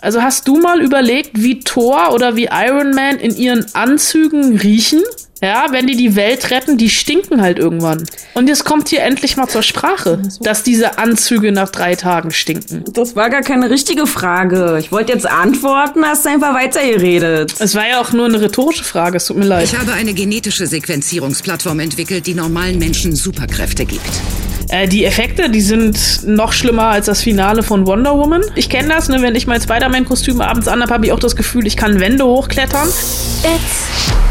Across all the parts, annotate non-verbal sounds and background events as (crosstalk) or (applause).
Also hast du mal überlegt, wie Thor oder wie Iron Man in ihren Anzügen riechen? Ja, wenn die die Welt retten, die stinken halt irgendwann. Und jetzt kommt hier endlich mal zur Sprache, dass diese Anzüge nach drei Tagen stinken. Das war gar keine richtige Frage. Ich wollte jetzt antworten, hast einfach weitergeredet. Es war ja auch nur eine rhetorische Frage, es tut mir leid. Ich habe eine genetische Sequenzierungsplattform entwickelt, die normalen Menschen Superkräfte gibt. Äh, die Effekte, die sind noch schlimmer als das Finale von Wonder Woman. Ich kenne das, ne, wenn ich mein Spider-Man-Kostüm abends anhabe, habe ich auch das Gefühl, ich kann Wände hochklettern. It's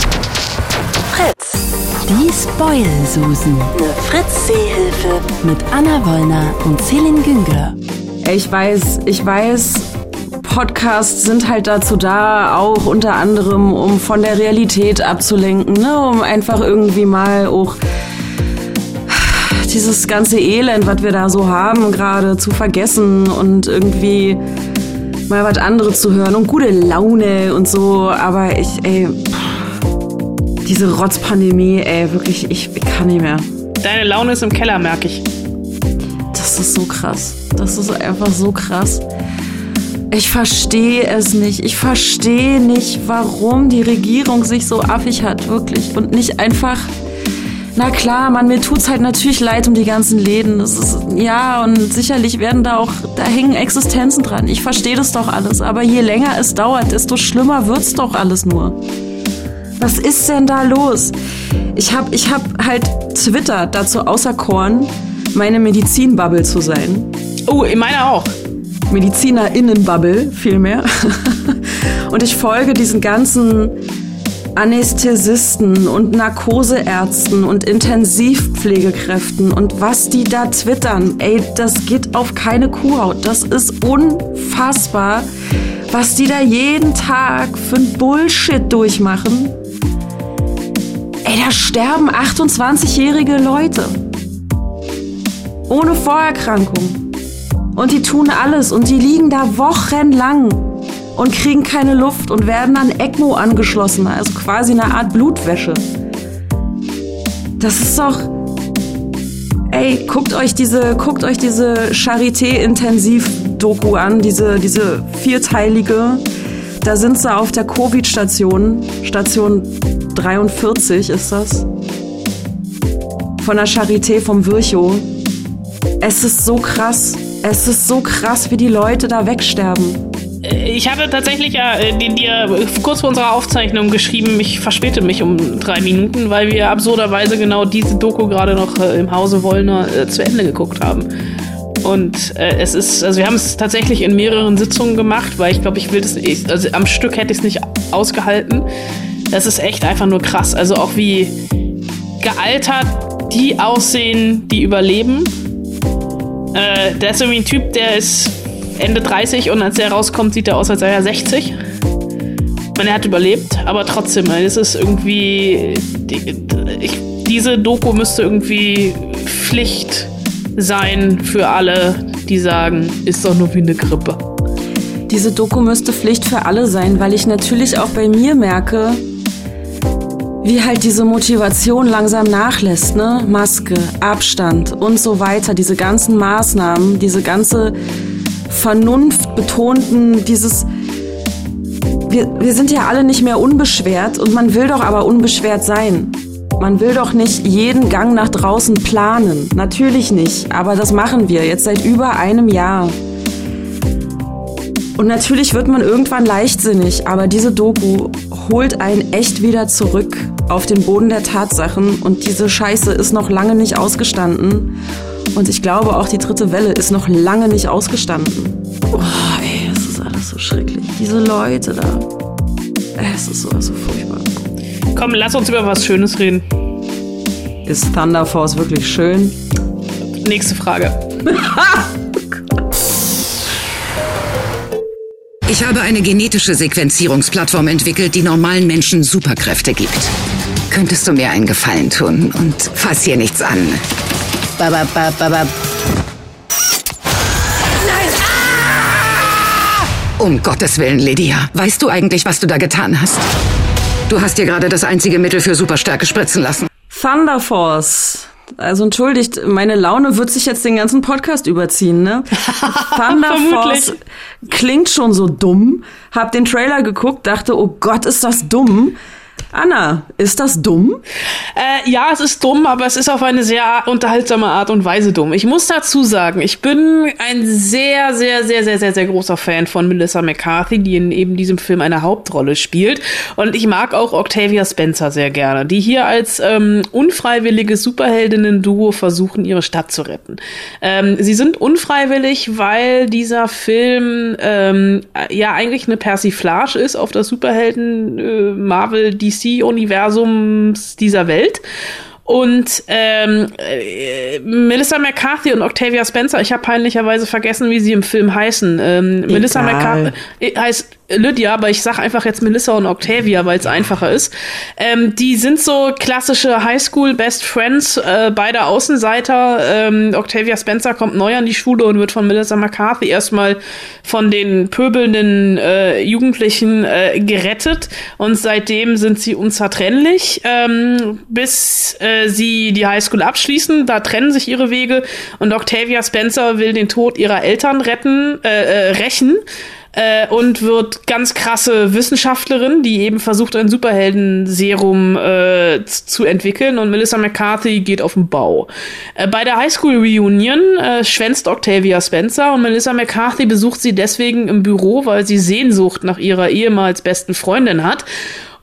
Fritz. Die Spoil-Susen. Eine Fritz-Seehilfe. Mit Anna Wollner und Celine Güngler. Ich weiß, ich weiß, Podcasts sind halt dazu da, auch unter anderem, um von der Realität abzulenken, ne? um einfach irgendwie mal auch dieses ganze Elend, was wir da so haben, gerade zu vergessen und irgendwie mal was anderes zu hören und gute Laune und so. Aber ich, ey, diese Rotzpandemie, ey, wirklich, ich, ich kann nicht mehr. Deine Laune ist im Keller, merke ich. Das ist so krass. Das ist einfach so krass. Ich verstehe es nicht. Ich verstehe nicht, warum die Regierung sich so affig hat, wirklich. Und nicht einfach na klar, man, mir tut's halt natürlich leid um die ganzen Läden. Das ist, ja, und sicherlich werden da auch, da hängen Existenzen dran. Ich verstehe das doch alles. Aber je länger es dauert, desto schlimmer wird's doch alles nur. Was ist denn da los? Ich hab, ich hab halt Twitter dazu auserkoren, meine Medizinbubble zu sein. Oh, ich meine auch. Medizinerinnenbubble, vielmehr. (laughs) und ich folge diesen ganzen Anästhesisten und Narkoseärzten und Intensivpflegekräften und was die da twittern, ey, das geht auf keine Kuhhaut. Das ist unfassbar, was die da jeden Tag für ein Bullshit durchmachen. Ey, da sterben 28-jährige Leute. Ohne Vorerkrankung. Und die tun alles und die liegen da wochenlang und kriegen keine Luft und werden an ECMO angeschlossen, also quasi eine Art Blutwäsche. Das ist doch. Ey, guckt euch diese, guckt euch diese Charité-Intensiv-Doku an, diese, diese vierteilige. Da sind sie auf der Covid-Station, Station 43 ist das. Von der Charité vom Virchow. Es ist so krass. Es ist so krass, wie die Leute da wegsterben. Äh, ich habe tatsächlich ja äh, dir kurz vor unserer Aufzeichnung geschrieben, ich verspäte mich um drei Minuten, weil wir absurderweise genau diese Doku gerade noch äh, im Hause Wollner zu Ende geguckt haben. Und äh, es ist, also wir haben es tatsächlich in mehreren Sitzungen gemacht, weil ich glaube, ich will das, nicht, also am Stück hätte ich es nicht ausgehalten. Es ist echt einfach nur krass. Also auch wie gealtert die aussehen, die überleben. Äh, da ist irgendwie ein Typ, der ist Ende 30 und als er rauskommt, sieht er aus, als sei er 60. Ich meine, er hat überlebt, aber trotzdem, es ist irgendwie. Die, ich, diese Doku müsste irgendwie Pflicht sein für alle, die sagen, ist doch nur wie eine Grippe. Diese Doku müsste Pflicht für alle sein, weil ich natürlich auch bei mir merke, wie halt diese Motivation langsam nachlässt, ne? Maske, Abstand und so weiter, diese ganzen Maßnahmen, diese ganze Vernunft betonten, dieses wir, wir sind ja alle nicht mehr unbeschwert und man will doch aber unbeschwert sein. Man will doch nicht jeden Gang nach draußen planen. Natürlich nicht, aber das machen wir jetzt seit über einem Jahr. Und natürlich wird man irgendwann leichtsinnig, aber diese Doku holt einen echt wieder zurück auf den Boden der Tatsachen und diese Scheiße ist noch lange nicht ausgestanden. Und ich glaube, auch die dritte Welle ist noch lange nicht ausgestanden. Oh, ey, es ist alles so schrecklich. Diese Leute da. Es ist so, so furchtbar. Komm, lass uns über was Schönes reden. Ist Thunder Force wirklich schön? Nächste Frage. (laughs) Ich habe eine genetische Sequenzierungsplattform entwickelt, die normalen Menschen Superkräfte gibt. Könntest du mir einen Gefallen tun und fass hier nichts an? Bababababab. Nein! Ah! Um Gottes Willen, Lydia. Weißt du eigentlich, was du da getan hast? Du hast dir gerade das einzige Mittel für Superstärke spritzen lassen. Thunder Force. Also entschuldigt, meine Laune wird sich jetzt den ganzen Podcast überziehen, ne? (laughs) Thunder Force klingt schon so dumm. Hab den Trailer geguckt, dachte, oh Gott, ist das dumm. Anna, ist das dumm? Äh, ja, es ist dumm, aber es ist auf eine sehr unterhaltsame Art und Weise dumm. Ich muss dazu sagen, ich bin ein sehr, sehr, sehr, sehr, sehr, sehr großer Fan von Melissa McCarthy, die in eben diesem Film eine Hauptrolle spielt. Und ich mag auch Octavia Spencer sehr gerne, die hier als ähm, unfreiwilliges Superheldinnen-Duo versuchen, ihre Stadt zu retten. Ähm, sie sind unfreiwillig, weil dieser Film ähm, ja eigentlich eine Persiflage ist auf das Superhelden äh, Marvel DC DC-Universums dieser Welt. Und ähm, äh, Melissa McCarthy und Octavia Spencer, ich habe peinlicherweise vergessen, wie sie im Film heißen. Ähm, Melissa McCarthy äh, heißt Lydia, aber ich sag einfach jetzt Melissa und Octavia, weil es einfacher ist. Ähm, die sind so klassische Highschool Best Friends, äh, beide Außenseiter. Ähm, Octavia Spencer kommt neu an die Schule und wird von Melissa McCarthy erstmal von den pöbelnden äh, Jugendlichen äh, gerettet und seitdem sind sie unzertrennlich, ähm, bis äh, sie die Highschool abschließen. Da trennen sich ihre Wege und Octavia Spencer will den Tod ihrer Eltern retten, äh, äh, rächen äh, und wird ganz krasse Wissenschaftlerin, die eben versucht, ein Superhelden-Serum äh, zu entwickeln. Und Melissa McCarthy geht auf den Bau. Äh, bei der Highschool-Reunion äh, schwänzt Octavia Spencer und Melissa McCarthy besucht sie deswegen im Büro, weil sie Sehnsucht nach ihrer ehemals besten Freundin hat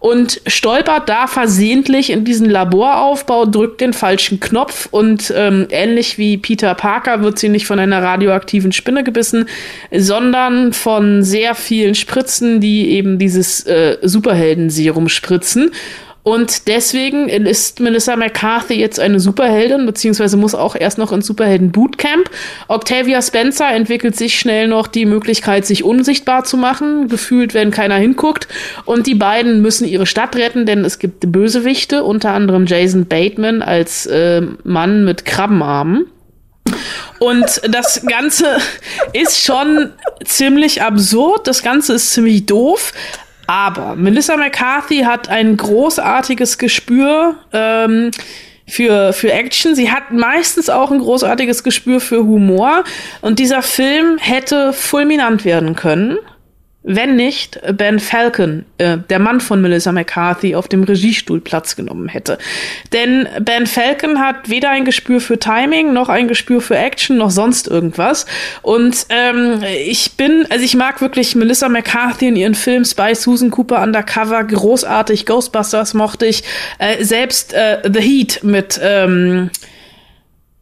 und stolpert da versehentlich in diesen Laboraufbau, drückt den falschen Knopf und ähm, ähnlich wie Peter Parker wird sie nicht von einer radioaktiven Spinne gebissen, sondern von sehr vielen Spritzen, die eben dieses äh, Superheldenserum spritzen. Und deswegen ist Melissa McCarthy jetzt eine Superheldin, beziehungsweise muss auch erst noch ins Superhelden Bootcamp. Octavia Spencer entwickelt sich schnell noch die Möglichkeit, sich unsichtbar zu machen, gefühlt, wenn keiner hinguckt. Und die beiden müssen ihre Stadt retten, denn es gibt Bösewichte, unter anderem Jason Bateman als äh, Mann mit Krabbenarmen. Und das Ganze ist schon ziemlich absurd, das Ganze ist ziemlich doof, aber Melissa McCarthy hat ein großartiges Gespür ähm, für, für Action. Sie hat meistens auch ein großartiges Gespür für Humor. Und dieser Film hätte fulminant werden können wenn nicht Ben Falcon, äh, der Mann von Melissa McCarthy, auf dem Regiestuhl Platz genommen hätte. Denn Ben Falcon hat weder ein Gespür für Timing, noch ein Gespür für Action, noch sonst irgendwas. Und ähm, ich bin, also ich mag wirklich Melissa McCarthy in ihren Filmen Spy Susan Cooper Undercover großartig, Ghostbusters mochte ich, äh, selbst äh, The Heat mit ähm,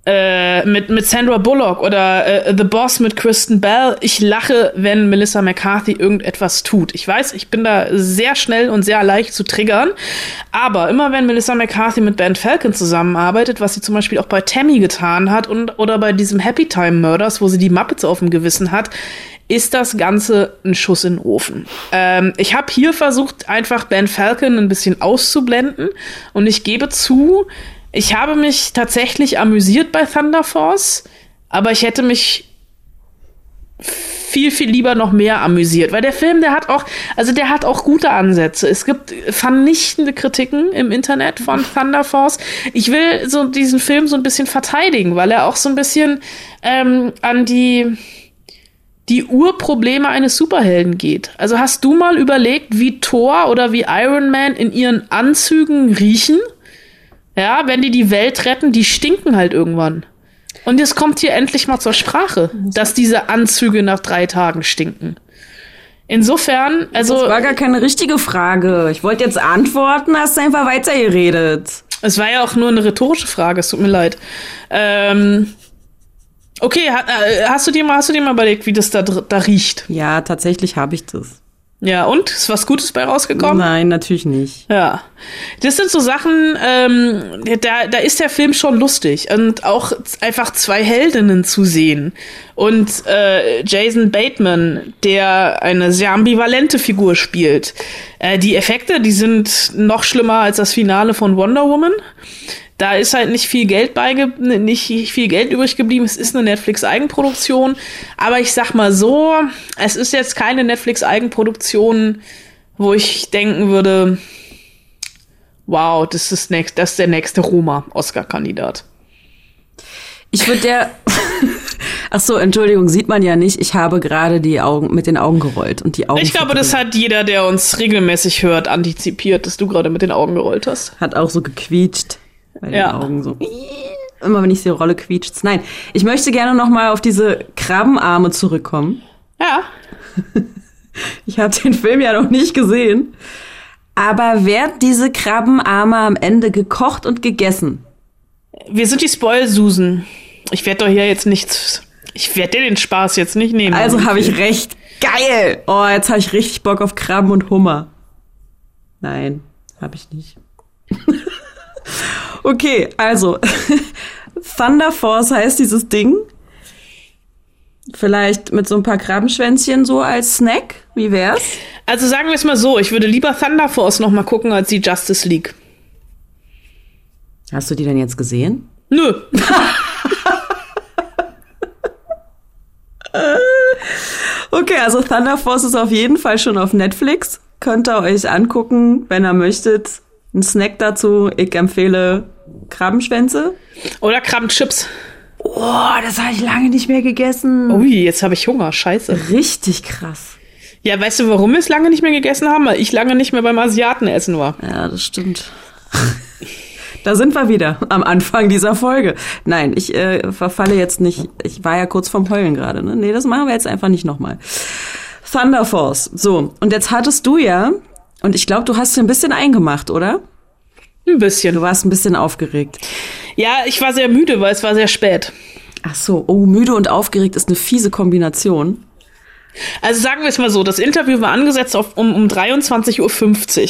äh, mit, mit Sandra Bullock oder äh, The Boss mit Kristen Bell. Ich lache, wenn Melissa McCarthy irgendetwas tut. Ich weiß, ich bin da sehr schnell und sehr leicht zu triggern. Aber immer wenn Melissa McCarthy mit Ben Falcon zusammenarbeitet, was sie zum Beispiel auch bei Tammy getan hat und oder bei diesem Happy Time Murders, wo sie die Muppets auf dem Gewissen hat, ist das Ganze ein Schuss in den Ofen. Ähm, ich habe hier versucht, einfach Ben Falcon ein bisschen auszublenden und ich gebe zu, ich habe mich tatsächlich amüsiert bei Thunder Force, aber ich hätte mich viel, viel lieber noch mehr amüsiert, weil der Film, der hat auch, also der hat auch gute Ansätze. Es gibt vernichtende Kritiken im Internet von Thunder Force. Ich will so diesen Film so ein bisschen verteidigen, weil er auch so ein bisschen ähm, an die die Urprobleme eines Superhelden geht. Also hast du mal überlegt, wie Thor oder wie Iron Man in ihren Anzügen riechen? Ja, wenn die die Welt retten, die stinken halt irgendwann. Und jetzt kommt hier endlich mal zur Sprache, dass diese Anzüge nach drei Tagen stinken. Insofern, also. Das war gar keine richtige Frage. Ich wollte jetzt antworten, hast du einfach weitergeredet. Es war ja auch nur eine rhetorische Frage, es tut mir leid. Ähm, okay, äh, hast du dir mal, hast du dir mal überlegt, wie das da, da riecht? Ja, tatsächlich habe ich das. Ja, und? Ist was Gutes bei rausgekommen? Nein, natürlich nicht. Ja. Das sind so Sachen, ähm, da, da ist der Film schon lustig. Und auch einfach zwei Heldinnen zu sehen. Und äh, Jason Bateman, der eine sehr ambivalente Figur spielt. Äh, die Effekte, die sind noch schlimmer als das Finale von Wonder Woman. Da ist halt nicht viel Geld bei, nicht viel Geld übrig geblieben. Es ist eine Netflix-Eigenproduktion. Aber ich sag mal so, es ist jetzt keine Netflix-Eigenproduktion, wo ich denken würde, wow, das ist, next, das ist der nächste Roma-Oscar-Kandidat. Ich würde der. (laughs) Ach so, Entschuldigung, sieht man ja nicht. Ich habe gerade die Augen mit den Augen gerollt und die Augen. Ich glaube, das hat jeder, der uns regelmäßig hört, antizipiert, dass du gerade mit den Augen gerollt hast. Hat auch so gequietscht. Bei Ja. den Augen so. Immer wenn ich sie rolle, quietscht's. Nein, ich möchte gerne noch mal auf diese Krabbenarme zurückkommen. Ja. (laughs) Ich habe den Film ja noch nicht gesehen. Aber werden diese Krabbenarme am Ende gekocht und gegessen? Wir sind die Spoil-Susen. Ich werde doch hier jetzt nichts. Ich werde dir den Spaß jetzt nicht nehmen. Also habe ich recht. Geil! Oh, jetzt habe ich richtig Bock auf Krabben und Hummer. Nein, habe ich nicht. (laughs) okay, also (laughs) Thunder Force heißt dieses Ding. Vielleicht mit so ein paar Krabbenschwänzchen so als Snack. Wie wär's? Also sagen wir es mal so, ich würde lieber Thunder Force noch mal gucken als die Justice League. Hast du die denn jetzt gesehen? Nö. (laughs) Okay, also Thunder Force ist auf jeden Fall schon auf Netflix. Könnt ihr euch angucken, wenn ihr möchtet. Ein Snack dazu. Ich empfehle Krabbenschwänze. Oder Krabbenchips. Oh, das habe ich lange nicht mehr gegessen. Ui, jetzt habe ich Hunger. Scheiße. Richtig krass. Ja, weißt du, warum wir es lange nicht mehr gegessen haben? Weil ich lange nicht mehr beim Asiaten essen war. Ja, das stimmt. Da sind wir wieder am Anfang dieser Folge. Nein, ich äh, verfalle jetzt nicht. Ich war ja kurz vorm Heulen gerade. Ne? Nee, das machen wir jetzt einfach nicht nochmal. Thunder Force. So, und jetzt hattest du ja, und ich glaube, du hast dir ein bisschen eingemacht, oder? Ein bisschen. Du warst ein bisschen aufgeregt. Ja, ich war sehr müde, weil es war sehr spät. Ach so, oh, müde und aufgeregt ist eine fiese Kombination. Also sagen wir es mal so, das Interview war angesetzt auf, um, um 23.50 Uhr.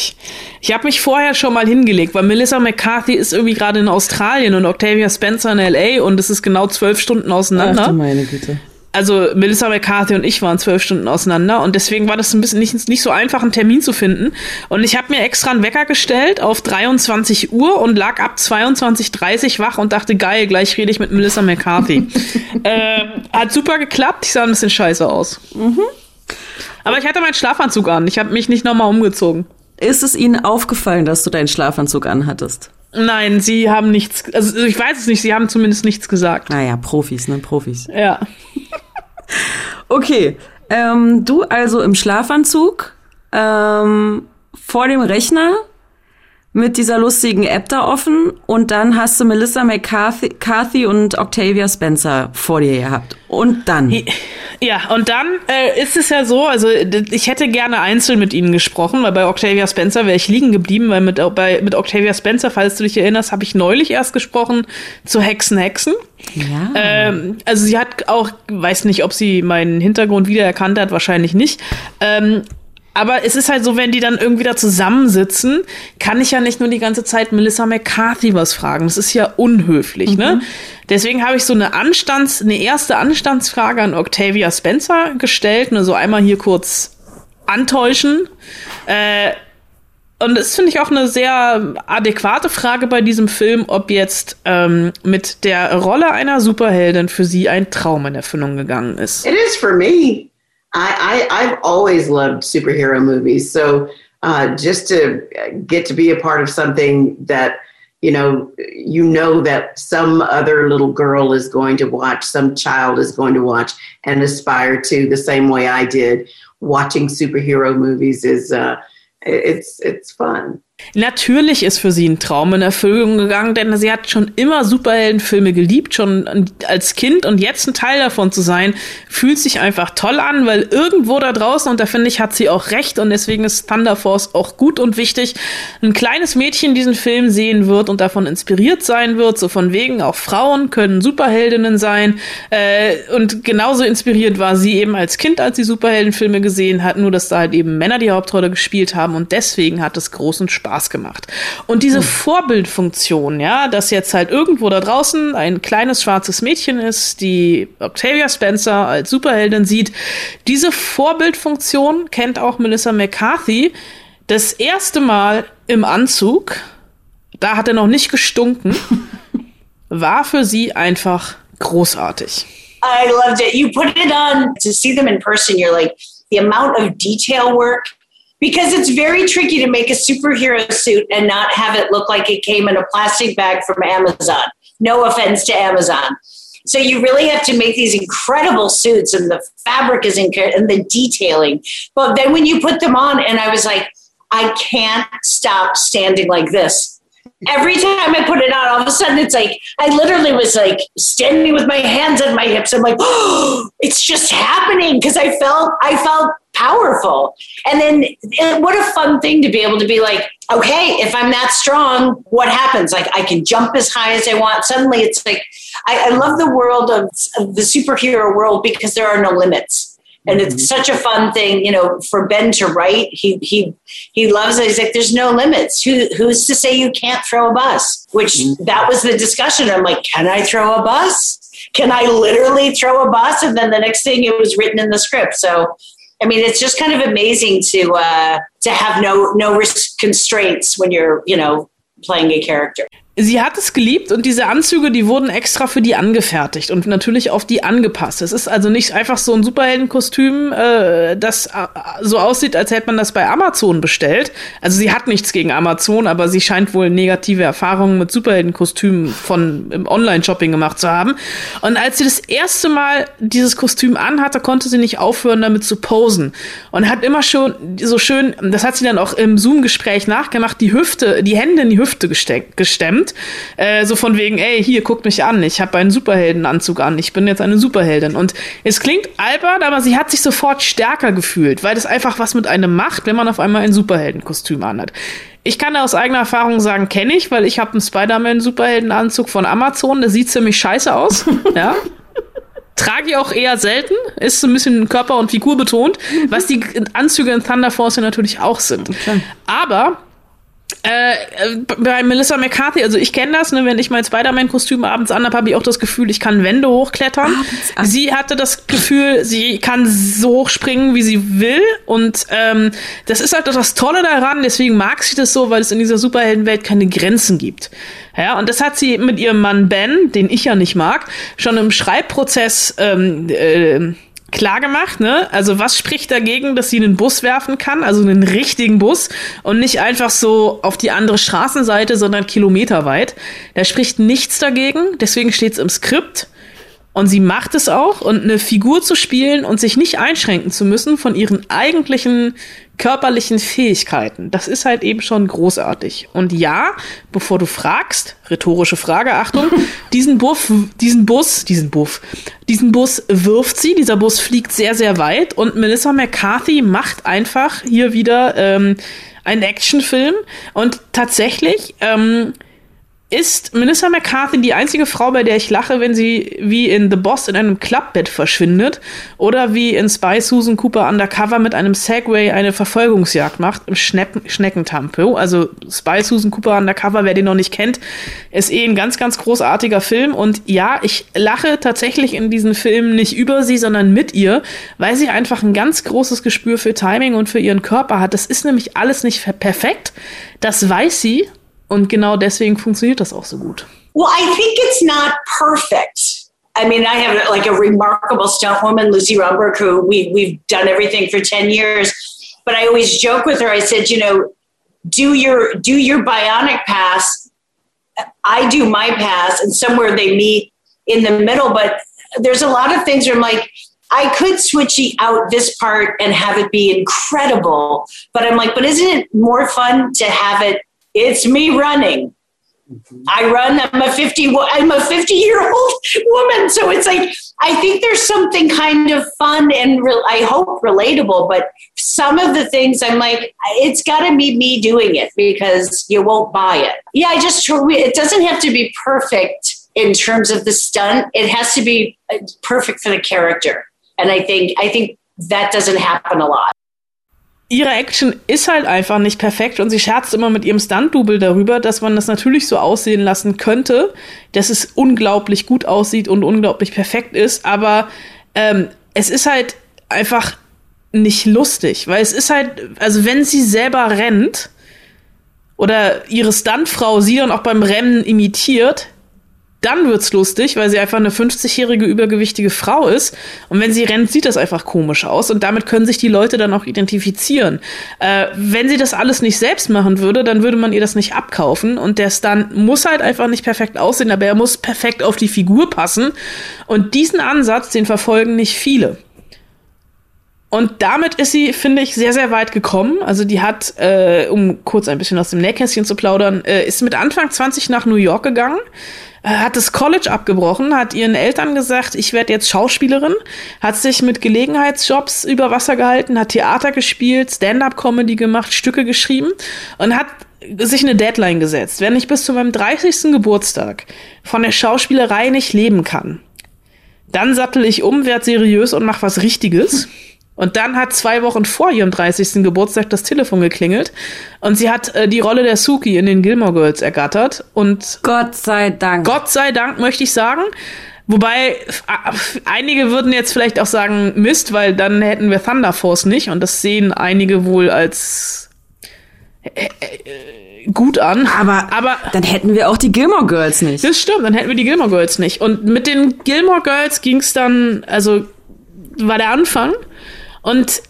Ich habe mich vorher schon mal hingelegt, weil Melissa McCarthy ist irgendwie gerade in Australien und Octavia Spencer in L.A. und es ist genau zwölf Stunden auseinander. meine Güte. Also Melissa McCarthy und ich waren zwölf Stunden auseinander und deswegen war das ein bisschen nicht, nicht so einfach, einen Termin zu finden. Und ich habe mir extra einen Wecker gestellt auf 23 Uhr und lag ab 22.30 wach und dachte, geil, gleich rede ich mit Melissa McCarthy. (laughs) ähm, hat super geklappt, ich sah ein bisschen scheiße aus. Aber ich hatte meinen Schlafanzug an, ich habe mich nicht nochmal umgezogen. Ist es Ihnen aufgefallen, dass du deinen Schlafanzug anhattest? Nein, sie haben nichts, also ich weiß es nicht, sie haben zumindest nichts gesagt. Naja, Profis, ne? Profis. Ja. (laughs) Okay, ähm, du also im Schlafanzug ähm, vor dem Rechner mit dieser lustigen App da offen und dann hast du Melissa McCarthy Carthy und Octavia Spencer vor dir gehabt. Und dann? Ja, und dann äh, ist es ja so, also ich hätte gerne einzeln mit ihnen gesprochen, weil bei Octavia Spencer wäre ich liegen geblieben, weil mit, bei, mit Octavia Spencer, falls du dich erinnerst, habe ich neulich erst gesprochen zu Hexen, Hexen. Ja. Ähm, also sie hat auch, weiß nicht, ob sie meinen Hintergrund wiedererkannt hat, wahrscheinlich nicht. Ähm, aber es ist halt so, wenn die dann irgendwie da zusammensitzen, kann ich ja nicht nur die ganze Zeit Melissa McCarthy was fragen. Das ist ja unhöflich, ne? Deswegen habe ich so eine Anstands, eine erste Anstandsfrage an Octavia Spencer gestellt, nur so einmal hier kurz antäuschen. Äh, und das finde ich auch eine sehr adäquate Frage bei diesem Film, ob jetzt ähm, mit der Rolle einer Superheldin für sie ein Traum in Erfüllung gegangen ist. It is for me. I, I I've always loved superhero movies. So uh, just to get to be a part of something that you know you know that some other little girl is going to watch, some child is going to watch and aspire to the same way I did. Watching superhero movies is uh, it's it's fun. Natürlich ist für sie ein Traum in Erfüllung gegangen, denn sie hat schon immer Superheldenfilme geliebt, schon als Kind. Und jetzt ein Teil davon zu sein, fühlt sich einfach toll an, weil irgendwo da draußen, und da finde ich, hat sie auch recht. Und deswegen ist Thunder Force auch gut und wichtig, ein kleines Mädchen diesen Film sehen wird und davon inspiriert sein wird, so von wegen, auch Frauen können Superheldinnen sein. Äh, und genauso inspiriert war sie eben als Kind, als sie Superheldenfilme gesehen hat, nur dass da halt eben Männer die Hauptrolle gespielt haben. Und deswegen hat es großen Spaß gemacht. Und diese Vorbildfunktion, ja, dass jetzt halt irgendwo da draußen ein kleines schwarzes Mädchen ist, die Octavia Spencer als Superheldin sieht, diese Vorbildfunktion kennt auch Melissa McCarthy das erste Mal im Anzug, da hat er noch nicht gestunken, (laughs) war für sie einfach großartig. I loved it. You put it on to see them in person. You're like the amount of detail work because it's very tricky to make a superhero suit and not have it look like it came in a plastic bag from Amazon. No offense to Amazon. So you really have to make these incredible suits, and the fabric is incredible, and the detailing. But then when you put them on, and I was like, I can't stop standing like this every time I put it on, all of a sudden it's like I literally was like standing with my hands on my hips. I'm like, oh, (gasps) it's just happening because I felt I felt powerful. And then it, what a fun thing to be able to be like, okay, if I'm that strong, what happens? Like I can jump as high as I want. Suddenly it's like I, I love the world of, of the superhero world because there are no limits and it's mm-hmm. such a fun thing you know for ben to write. He he he loves it. He's like there's no limits. Who, who's to say you can't throw a bus? Which mm-hmm. that was the discussion. I'm like can i throw a bus? Can i literally throw a bus? And then the next thing it was written in the script. So i mean it's just kind of amazing to uh to have no no risk constraints when you're you know playing a character Sie hat es geliebt und diese Anzüge, die wurden extra für die angefertigt und natürlich auf die angepasst. Es ist also nicht einfach so ein Superheldenkostüm, äh, das äh, so aussieht, als hätte man das bei Amazon bestellt. Also sie hat nichts gegen Amazon, aber sie scheint wohl negative Erfahrungen mit Superheldenkostümen von im Online-Shopping gemacht zu haben. Und als sie das erste Mal dieses Kostüm anhatte, konnte sie nicht aufhören, damit zu posen und hat immer schon so schön, das hat sie dann auch im Zoom-Gespräch nachgemacht, die Hüfte, die Hände in die Hüfte gestemmt nimmt. Äh, so von wegen, ey, hier, guckt mich an, ich habe einen Superheldenanzug an, ich bin jetzt eine Superheldin. Und es klingt albern, aber sie hat sich sofort stärker gefühlt, weil das einfach was mit einem macht, wenn man auf einmal ein Superheldenkostüm anhat. Ich kann aus eigener Erfahrung sagen, kenne ich, weil ich habe einen Spider-Man-Superheldenanzug von Amazon, der sieht ziemlich scheiße aus. (laughs) ja. Trage ich auch eher selten, ist so ein bisschen Körper- und Figur betont, was die Anzüge in Thunder Force ja natürlich auch sind. Okay. Aber äh, bei Melissa McCarthy, also ich kenne das, ne, wenn ich mein Spider-Man-Kostüm abends anhabe, habe ich auch das Gefühl, ich kann Wände hochklettern. Sie hatte das Gefühl, sie kann so hoch springen, wie sie will. Und ähm, das ist halt das Tolle daran, deswegen mag sie das so, weil es in dieser Superheldenwelt keine Grenzen gibt. Ja, und das hat sie mit ihrem Mann Ben, den ich ja nicht mag, schon im Schreibprozess ähm, äh, klar gemacht, ne? Also was spricht dagegen, dass sie einen Bus werfen kann, also einen richtigen Bus und nicht einfach so auf die andere Straßenseite, sondern kilometerweit. Da spricht nichts dagegen, deswegen steht es im Skript. Und sie macht es auch und eine Figur zu spielen und sich nicht einschränken zu müssen von ihren eigentlichen körperlichen Fähigkeiten. Das ist halt eben schon großartig. Und ja, bevor du fragst, rhetorische Frage, Achtung, (laughs) diesen Buff, diesen Bus, diesen Buff, diesen Bus wirft sie, dieser Bus fliegt sehr, sehr weit und Melissa McCarthy macht einfach hier wieder ähm, einen Actionfilm und tatsächlich ähm, ist Melissa McCarthy die einzige Frau, bei der ich lache, wenn sie wie in The Boss in einem Clubbett verschwindet oder wie in Spy Susan Cooper Undercover mit einem Segway eine Verfolgungsjagd macht im Schnecken Schneckentampo. Also Spy Susan Cooper Undercover, wer den noch nicht kennt, ist eh ein ganz, ganz großartiger Film. Und ja, ich lache tatsächlich in diesen Filmen nicht über sie, sondern mit ihr, weil sie einfach ein ganz großes Gespür für Timing und für ihren Körper hat. Das ist nämlich alles nicht perfekt. Das weiß sie Und genau deswegen funktioniert das auch so gut. Well, I think it's not perfect. I mean, I have like a remarkable stunt woman, Lucy Romberg, who we, we've done everything for 10 years. But I always joke with her, I said, you know, do your do your bionic pass. I do my pass, and somewhere they meet in the middle. But there's a lot of things where I'm like, I could switch out this part and have it be incredible. But I'm like, but isn't it more fun to have it it's me running. Mm-hmm. I run. I'm a 50. I'm a 50 year old woman. So it's like I think there's something kind of fun and re- I hope relatable. But some of the things I'm like, it's got to be me doing it because you won't buy it. Yeah, I just it doesn't have to be perfect in terms of the stunt. It has to be uh, perfect for the character. And I think I think that doesn't happen a lot. Ihre Action ist halt einfach nicht perfekt und sie scherzt immer mit ihrem Stunt-Double darüber, dass man das natürlich so aussehen lassen könnte, dass es unglaublich gut aussieht und unglaublich perfekt ist, aber ähm, es ist halt einfach nicht lustig, weil es ist halt, also wenn sie selber rennt oder ihre Stuntfrau sie dann auch beim Rennen imitiert, dann wird's lustig, weil sie einfach eine 50-jährige übergewichtige Frau ist. Und wenn sie rennt, sieht das einfach komisch aus. Und damit können sich die Leute dann auch identifizieren. Äh, wenn sie das alles nicht selbst machen würde, dann würde man ihr das nicht abkaufen. Und der Stunt muss halt einfach nicht perfekt aussehen, aber er muss perfekt auf die Figur passen. Und diesen Ansatz, den verfolgen nicht viele. Und damit ist sie, finde ich, sehr, sehr weit gekommen. Also die hat, äh, um kurz ein bisschen aus dem Nähkästchen zu plaudern, äh, ist mit Anfang 20 nach New York gegangen, äh, hat das College abgebrochen, hat ihren Eltern gesagt, ich werde jetzt Schauspielerin, hat sich mit Gelegenheitsjobs über Wasser gehalten, hat Theater gespielt, Stand-up-Comedy gemacht, Stücke geschrieben und hat sich eine Deadline gesetzt. Wenn ich bis zu meinem 30. Geburtstag von der Schauspielerei nicht leben kann, dann sattel ich um, werd seriös und mach was Richtiges. Und dann hat zwei Wochen vor ihrem 30. Geburtstag das Telefon geklingelt und sie hat äh, die Rolle der Suki in den Gilmore Girls ergattert und Gott sei Dank. Gott sei Dank möchte ich sagen. Wobei einige würden jetzt vielleicht auch sagen Mist, weil dann hätten wir Thunder Force nicht und das sehen einige wohl als äh, äh, gut an. Aber, aber dann hätten wir auch die Gilmore Girls nicht. Das stimmt, dann hätten wir die Gilmore Girls nicht. Und mit den Gilmore Girls ging es dann, also war der Anfang. Und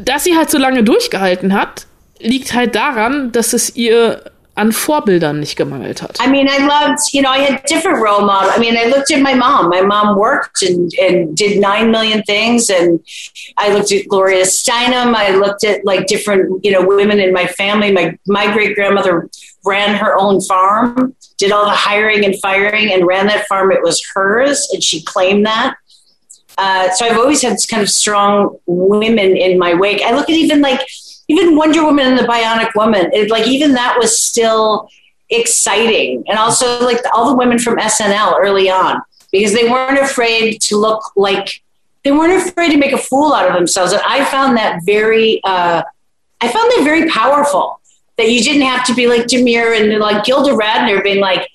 dass sie halt so lange durchgehalten hat, liegt halt daran, dass es ihr an Vorbildern nicht gemangelt hat. I mean, I loved, you know, I had different role models. I mean, I looked at my mom. My mom worked and, and did nine million things. And I looked at Gloria Steinem. I looked at like different, you know, women in my family. My, my great grandmother ran her own farm, did all the hiring and firing and ran that farm. It was hers and she claimed that. Uh, so I've always had this kind of strong women in my wake. I look at even like even Wonder Woman and the Bionic Woman. It, like even that was still exciting, and also like all the women from SNL early on because they weren't afraid to look like they weren't afraid to make a fool out of themselves. And I found that very, uh, I found that very powerful. That you didn't have to be like Demir and like Gilda Radner being like,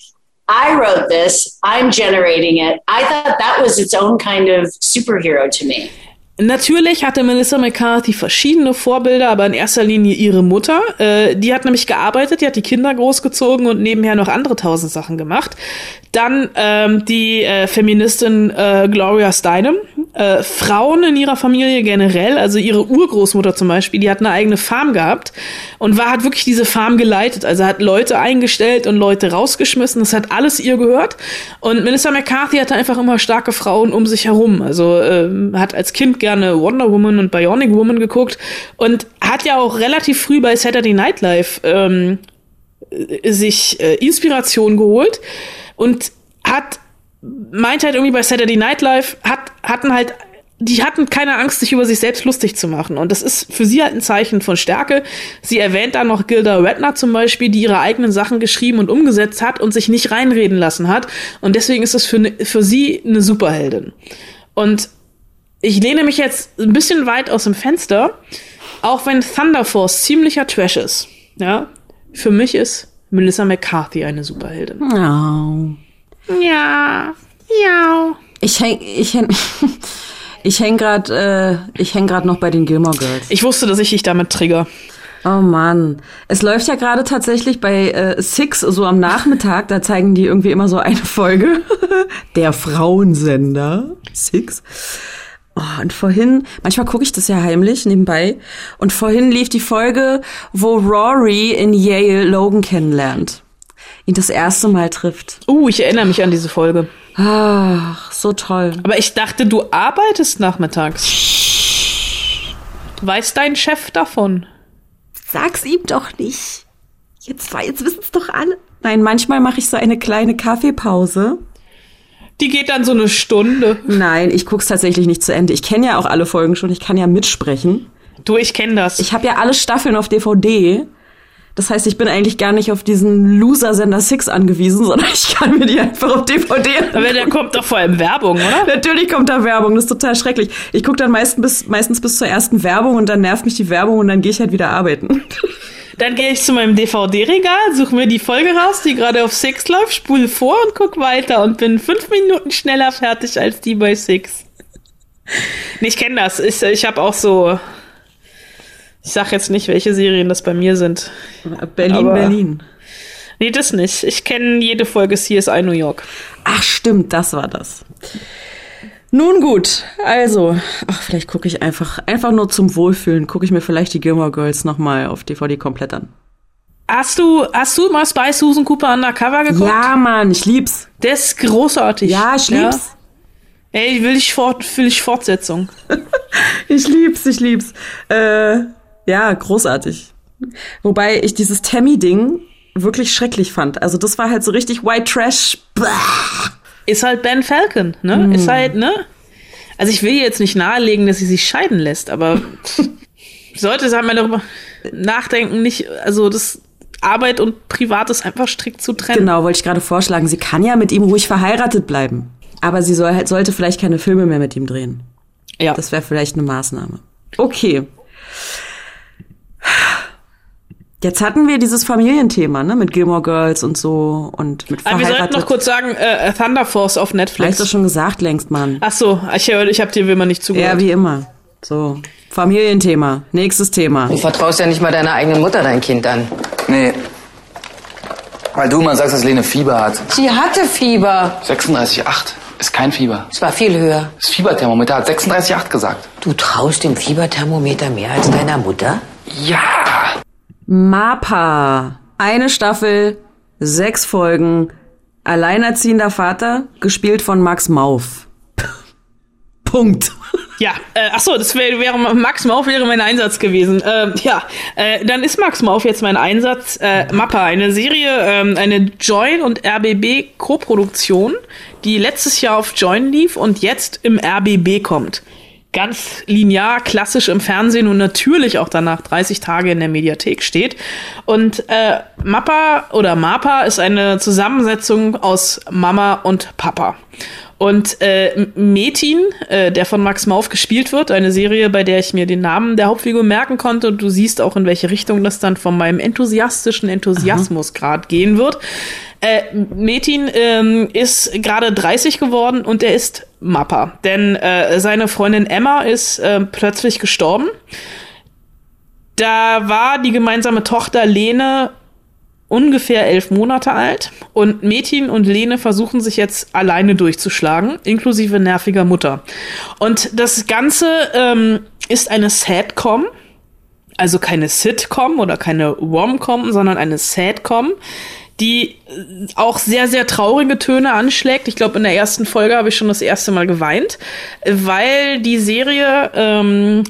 I wrote this, I'm generating it. I thought that was its own kind of superhero to me. Natürlich hatte Melissa McCarthy verschiedene Vorbilder, aber in erster Linie ihre Mutter. Äh, die hat nämlich gearbeitet, die hat die Kinder großgezogen und nebenher noch andere tausend Sachen gemacht. Dann ähm, die äh, Feministin äh, Gloria Steinem. Äh, Frauen in ihrer Familie generell, also ihre Urgroßmutter zum Beispiel, die hat eine eigene Farm gehabt und war hat wirklich diese Farm geleitet. Also hat Leute eingestellt und Leute rausgeschmissen. Das hat alles ihr gehört. Und Melissa McCarthy hatte einfach immer starke Frauen um sich herum. Also ähm, hat als Kind gerne Wonder Woman und Bionic Woman geguckt und hat ja auch relativ früh bei Saturday Night Live ähm, sich äh, Inspiration geholt und hat meint halt irgendwie bei Saturday Night Live hat hatten halt die hatten keine Angst, sich über sich selbst lustig zu machen. Und das ist für sie halt ein Zeichen von Stärke. Sie erwähnt dann noch Gilda Redner zum Beispiel, die ihre eigenen Sachen geschrieben und umgesetzt hat und sich nicht reinreden lassen hat. Und deswegen ist es für, ne, für sie eine Superheldin. Und ich lehne mich jetzt ein bisschen weit aus dem Fenster, auch wenn Thunder Force ziemlicher Trash ist. Ja, für mich ist Melissa McCarthy eine Superheldin. Oh. Ja, ja. Ich häng, ich häng, (laughs) ich häng grad, äh, ich häng grad noch bei den Gilmore Girls. Ich wusste, dass ich dich damit trigger. Oh Mann. Es läuft ja gerade tatsächlich bei äh, Six so am Nachmittag, da zeigen die irgendwie immer so eine Folge. (laughs) Der Frauensender. Six. Oh, und vorhin, manchmal gucke ich das ja heimlich nebenbei. Und vorhin lief die Folge, wo Rory in Yale Logan kennenlernt. Ihn das erste Mal trifft. Uh, ich erinnere mich an diese Folge. Ach, so toll. Aber ich dachte, du arbeitest nachmittags. Weiß dein Chef davon? Sag's ihm doch nicht. Jetzt, jetzt wissen's doch alle. Nein, manchmal mache ich so eine kleine Kaffeepause. Die geht dann so eine Stunde. Nein, ich guck's tatsächlich nicht zu Ende. Ich kenne ja auch alle Folgen schon. Ich kann ja mitsprechen. Du, ich kenne das. Ich habe ja alle Staffeln auf DVD. Das heißt, ich bin eigentlich gar nicht auf diesen Loser-Sender Six angewiesen, (laughs) sondern ich kann mir die einfach auf DVD Aber da kommt doch vor allem Werbung, oder? Natürlich kommt da Werbung, das ist total schrecklich. Ich gucke dann meistens bis, meistens bis zur ersten Werbung und dann nervt mich die Werbung und dann gehe ich halt wieder arbeiten. (laughs) Dann gehe ich zu meinem DVD-Regal, suche mir die Folge raus, die gerade auf Six läuft, spule vor und guck weiter und bin fünf Minuten schneller fertig als die bei Six. Nee, ich kenne das. Ich, ich habe auch so. Ich sag jetzt nicht, welche Serien das bei mir sind. Berlin, Aber- Berlin. Nee, das nicht. Ich kenne jede Folge CSI New York. Ach, stimmt, das war das. Nun gut, also, ach, vielleicht gucke ich einfach, einfach nur zum Wohlfühlen, gucke ich mir vielleicht die Gilmore Girls nochmal auf DVD komplett an. Hast du, hast du mal Spy Susan Cooper Undercover geguckt? Ja, Mann, ich lieb's. Der ist großartig. Ja, ich lieb's. Ja. Ey, will ich, fort, will ich Fortsetzung. (laughs) ich lieb's, ich lieb's. Äh, ja, großartig. Wobei ich dieses Tammy-Ding wirklich schrecklich fand. Also das war halt so richtig White Trash. Blah. Ist halt Ben Falcon, ne? Mm. Ist halt, ne? Also ich will jetzt nicht nahelegen, dass sie sich scheiden lässt, aber (laughs) sollte halt mal darüber nachdenken, nicht, also das Arbeit und Privates einfach strikt zu trennen. Genau, wollte ich gerade vorschlagen. Sie kann ja mit ihm ruhig verheiratet bleiben. Aber sie soll, sollte vielleicht keine Filme mehr mit ihm drehen. Ja. Das wäre vielleicht eine Maßnahme. Okay. Jetzt hatten wir dieses Familienthema, ne, mit Gilmore Girls und so und mit Aber wir sollten noch kurz sagen, äh, Thunder Force auf Netflix. Hast du schon gesagt längst, Mann. Ach so, ich, ich habe dir wie immer nicht zugehört. Ja, wie immer. So, Familienthema, nächstes Thema. Du vertraust ja nicht mal deiner eigenen Mutter dein Kind an. Nee. Weil du mal sagst, dass Lene Fieber hat. Sie hatte Fieber. 36,8 ist kein Fieber. Es war viel höher. Das Fieberthermometer hat 36,8 gesagt. Du traust dem Fieberthermometer mehr als deiner Mutter? Ja. Mapa. Eine Staffel, sechs Folgen. Alleinerziehender Vater, gespielt von Max Mauf. (laughs) Punkt. Ja, äh, ach so, das wäre wär, Max Mauf wäre mein Einsatz gewesen. Äh, ja, äh, dann ist Max Mauf jetzt mein Einsatz. Äh, Mappa, eine Serie, äh, eine Join und RBB Koproduktion, die letztes Jahr auf Join lief und jetzt im RBB kommt. Ganz linear, klassisch im Fernsehen und natürlich auch danach 30 Tage in der Mediathek steht. Und äh, Mappa oder Mappa ist eine Zusammensetzung aus Mama und Papa. Und äh, Metin, äh, der von Max Mauf gespielt wird, eine Serie, bei der ich mir den Namen der Hauptfigur merken konnte und du siehst auch, in welche Richtung das dann von meinem enthusiastischen Enthusiasmusgrad gehen wird. Äh, Metin ähm, ist gerade 30 geworden und er ist Mappa, denn äh, seine Freundin Emma ist äh, plötzlich gestorben. Da war die gemeinsame Tochter Lene ungefähr elf Monate alt und Metin und Lene versuchen sich jetzt alleine durchzuschlagen, inklusive nerviger Mutter. Und das Ganze ähm, ist eine Sadcom, also keine Sitcom oder keine Romcom, sondern eine Sadcom, die auch sehr, sehr traurige Töne anschlägt. Ich glaube, in der ersten Folge habe ich schon das erste Mal geweint, weil die Serie ähm,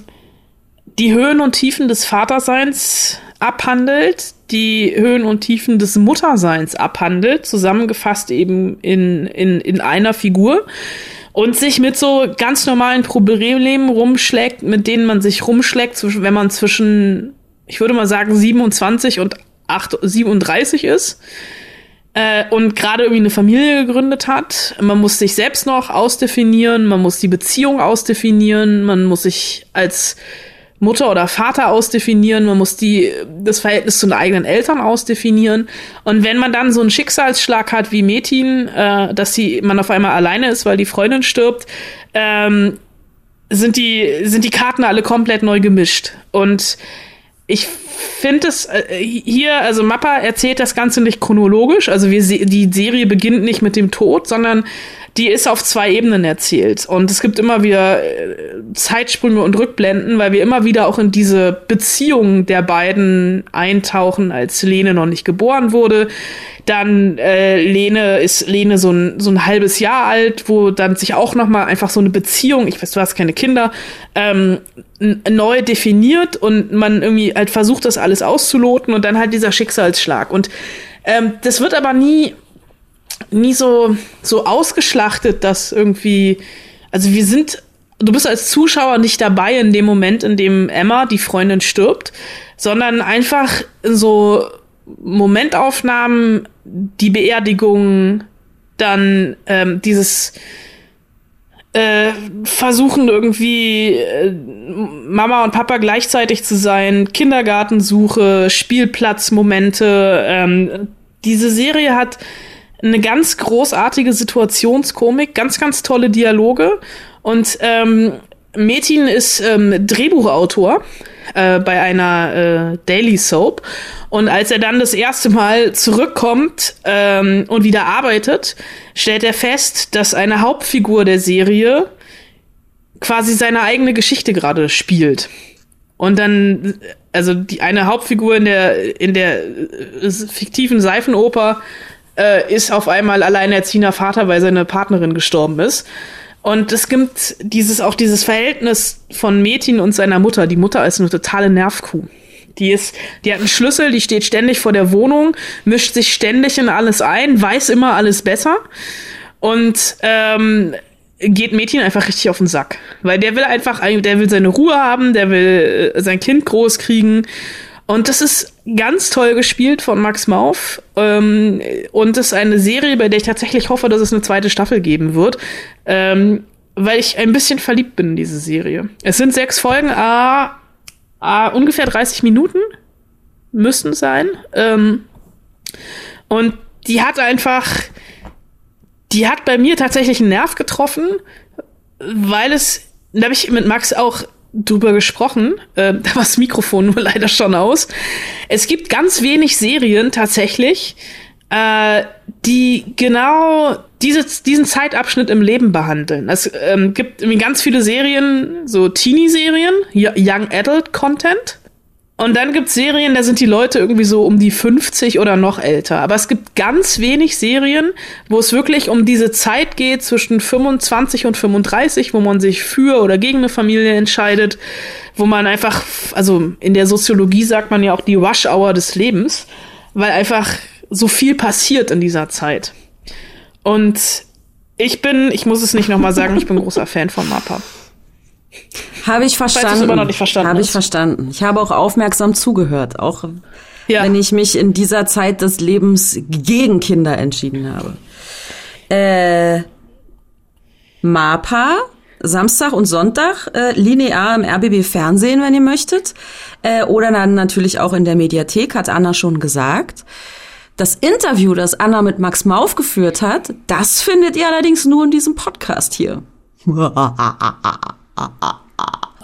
die Höhen und Tiefen des Vaterseins abhandelt, die Höhen und Tiefen des Mutterseins abhandelt, zusammengefasst eben in, in, in einer Figur und sich mit so ganz normalen Problemen rumschlägt, mit denen man sich rumschlägt, wenn man zwischen, ich würde mal sagen, 27 und 8, 37 ist äh, und gerade irgendwie eine Familie gegründet hat. Man muss sich selbst noch ausdefinieren, man muss die Beziehung ausdefinieren, man muss sich als Mutter oder Vater ausdefinieren, man muss die, das Verhältnis zu den eigenen Eltern ausdefinieren. Und wenn man dann so einen Schicksalsschlag hat wie Metin, äh, dass sie, man auf einmal alleine ist, weil die Freundin stirbt, ähm, sind die, sind die Karten alle komplett neu gemischt. Und ich finde es äh, hier, also Mappa erzählt das Ganze nicht chronologisch, also wir, die Serie beginnt nicht mit dem Tod, sondern die ist auf zwei Ebenen erzählt. Und es gibt immer wieder äh, Zeitsprünge und Rückblenden, weil wir immer wieder auch in diese Beziehung der beiden eintauchen, als Lene noch nicht geboren wurde. Dann äh, Lene ist Lene so ein, so ein halbes Jahr alt, wo dann sich auch noch mal einfach so eine Beziehung, ich weiß, du hast keine Kinder, ähm, neu definiert und man irgendwie halt versucht, das alles auszuloten und dann halt dieser Schicksalsschlag. Und ähm, das wird aber nie nie so, so ausgeschlachtet, dass irgendwie, also wir sind, du bist als Zuschauer nicht dabei in dem Moment, in dem Emma, die Freundin, stirbt, sondern einfach so Momentaufnahmen, die Beerdigung, dann ähm, dieses äh, versuchen irgendwie äh, Mama und Papa gleichzeitig zu sein, Kindergartensuche, Spielplatzmomente. Ähm, diese Serie hat eine ganz großartige Situationskomik, ganz, ganz tolle Dialoge. Und ähm, Metin ist ähm, Drehbuchautor äh, bei einer äh, Daily Soap. Und als er dann das erste Mal zurückkommt ähm, und wieder arbeitet, stellt er fest, dass eine Hauptfigur der Serie quasi seine eigene Geschichte gerade spielt. Und dann, also die eine Hauptfigur in der in der äh, fiktiven Seifenoper äh, ist auf einmal alleinerziehender Vater, weil seine Partnerin gestorben ist. Und es gibt dieses auch dieses Verhältnis von Metin und seiner Mutter. Die Mutter ist eine totale Nervkuh. Die ist, die hat einen Schlüssel, die steht ständig vor der Wohnung, mischt sich ständig in alles ein, weiß immer alles besser und ähm, geht Mädchen einfach richtig auf den Sack. Weil der will einfach, der will seine Ruhe haben, der will äh, sein Kind groß kriegen. Und das ist ganz toll gespielt von Max Mauf. Ähm, und das ist eine Serie, bei der ich tatsächlich hoffe, dass es eine zweite Staffel geben wird. Ähm, weil ich ein bisschen verliebt bin in diese Serie. Es sind sechs Folgen, ah, ah, ungefähr 30 Minuten müssen sein. Ähm, und die hat einfach, die hat bei mir tatsächlich einen Nerv getroffen, weil es, da habe ich mit Max auch drüber gesprochen, äh, da war das Mikrofon nur leider schon aus. Es gibt ganz wenig Serien tatsächlich, äh, die genau diese, diesen Zeitabschnitt im Leben behandeln. Es ähm, gibt irgendwie ganz viele Serien, so Teenie-Serien, Young Adult Content. Und dann gibt's Serien, da sind die Leute irgendwie so um die 50 oder noch älter. Aber es gibt ganz wenig Serien, wo es wirklich um diese Zeit geht zwischen 25 und 35, wo man sich für oder gegen eine Familie entscheidet, wo man einfach, also in der Soziologie sagt man ja auch die Rush-Hour des Lebens, weil einfach so viel passiert in dieser Zeit. Und ich bin, ich muss es nicht nochmal sagen, ich bin großer Fan von Mappa. Habe ich verstanden. immer noch nicht verstanden Habe ich verstanden. Ich habe auch aufmerksam zugehört, auch Ja. wenn ich mich in dieser Zeit des Lebens gegen Kinder entschieden habe. Äh, MAPA, Samstag und Sonntag, äh, linear im RBB Fernsehen, wenn ihr möchtet. Äh, oder dann natürlich auch in der Mediathek, hat Anna schon gesagt. Das Interview, das Anna mit Max Mauf geführt hat, das findet ihr allerdings nur in diesem Podcast hier. (laughs)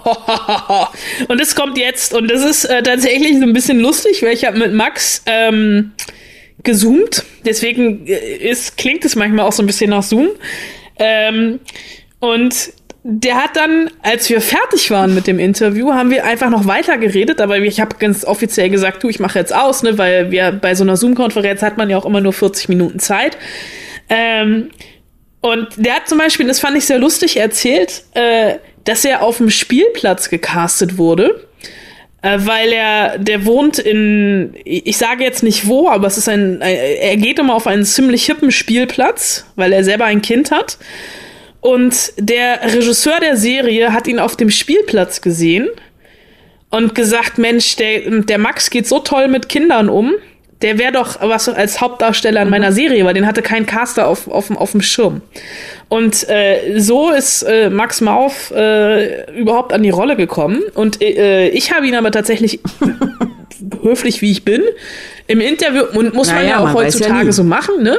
(laughs) und es kommt jetzt und das ist äh, tatsächlich so ein bisschen lustig, weil ich habe mit Max ähm, gezoomt, deswegen äh, ist, klingt es manchmal auch so ein bisschen nach Zoom. Ähm, und der hat dann, als wir fertig waren mit dem Interview, haben wir einfach noch weiter geredet, aber ich habe ganz offiziell gesagt, du, ich mache jetzt aus, ne, weil wir bei so einer Zoom-Konferenz hat man ja auch immer nur 40 Minuten Zeit. Ähm, und der hat zum Beispiel, das fand ich sehr lustig, erzählt, äh, dass er auf dem Spielplatz gecastet wurde, äh, weil er, der wohnt in, ich sage jetzt nicht wo, aber es ist ein, er geht immer auf einen ziemlich hippen Spielplatz, weil er selber ein Kind hat. Und der Regisseur der Serie hat ihn auf dem Spielplatz gesehen und gesagt, Mensch, der, der Max geht so toll mit Kindern um. Der wäre doch was als Hauptdarsteller in meiner Serie, weil den hatte kein Caster auf, auf, auf dem Schirm. Und äh, so ist äh, Max Mauf äh, überhaupt an die Rolle gekommen. Und äh, ich habe ihn aber tatsächlich, (laughs) höflich wie ich bin, im Interview, und muss man Naja, ja auch man ja heutzutage nie. so machen, ne?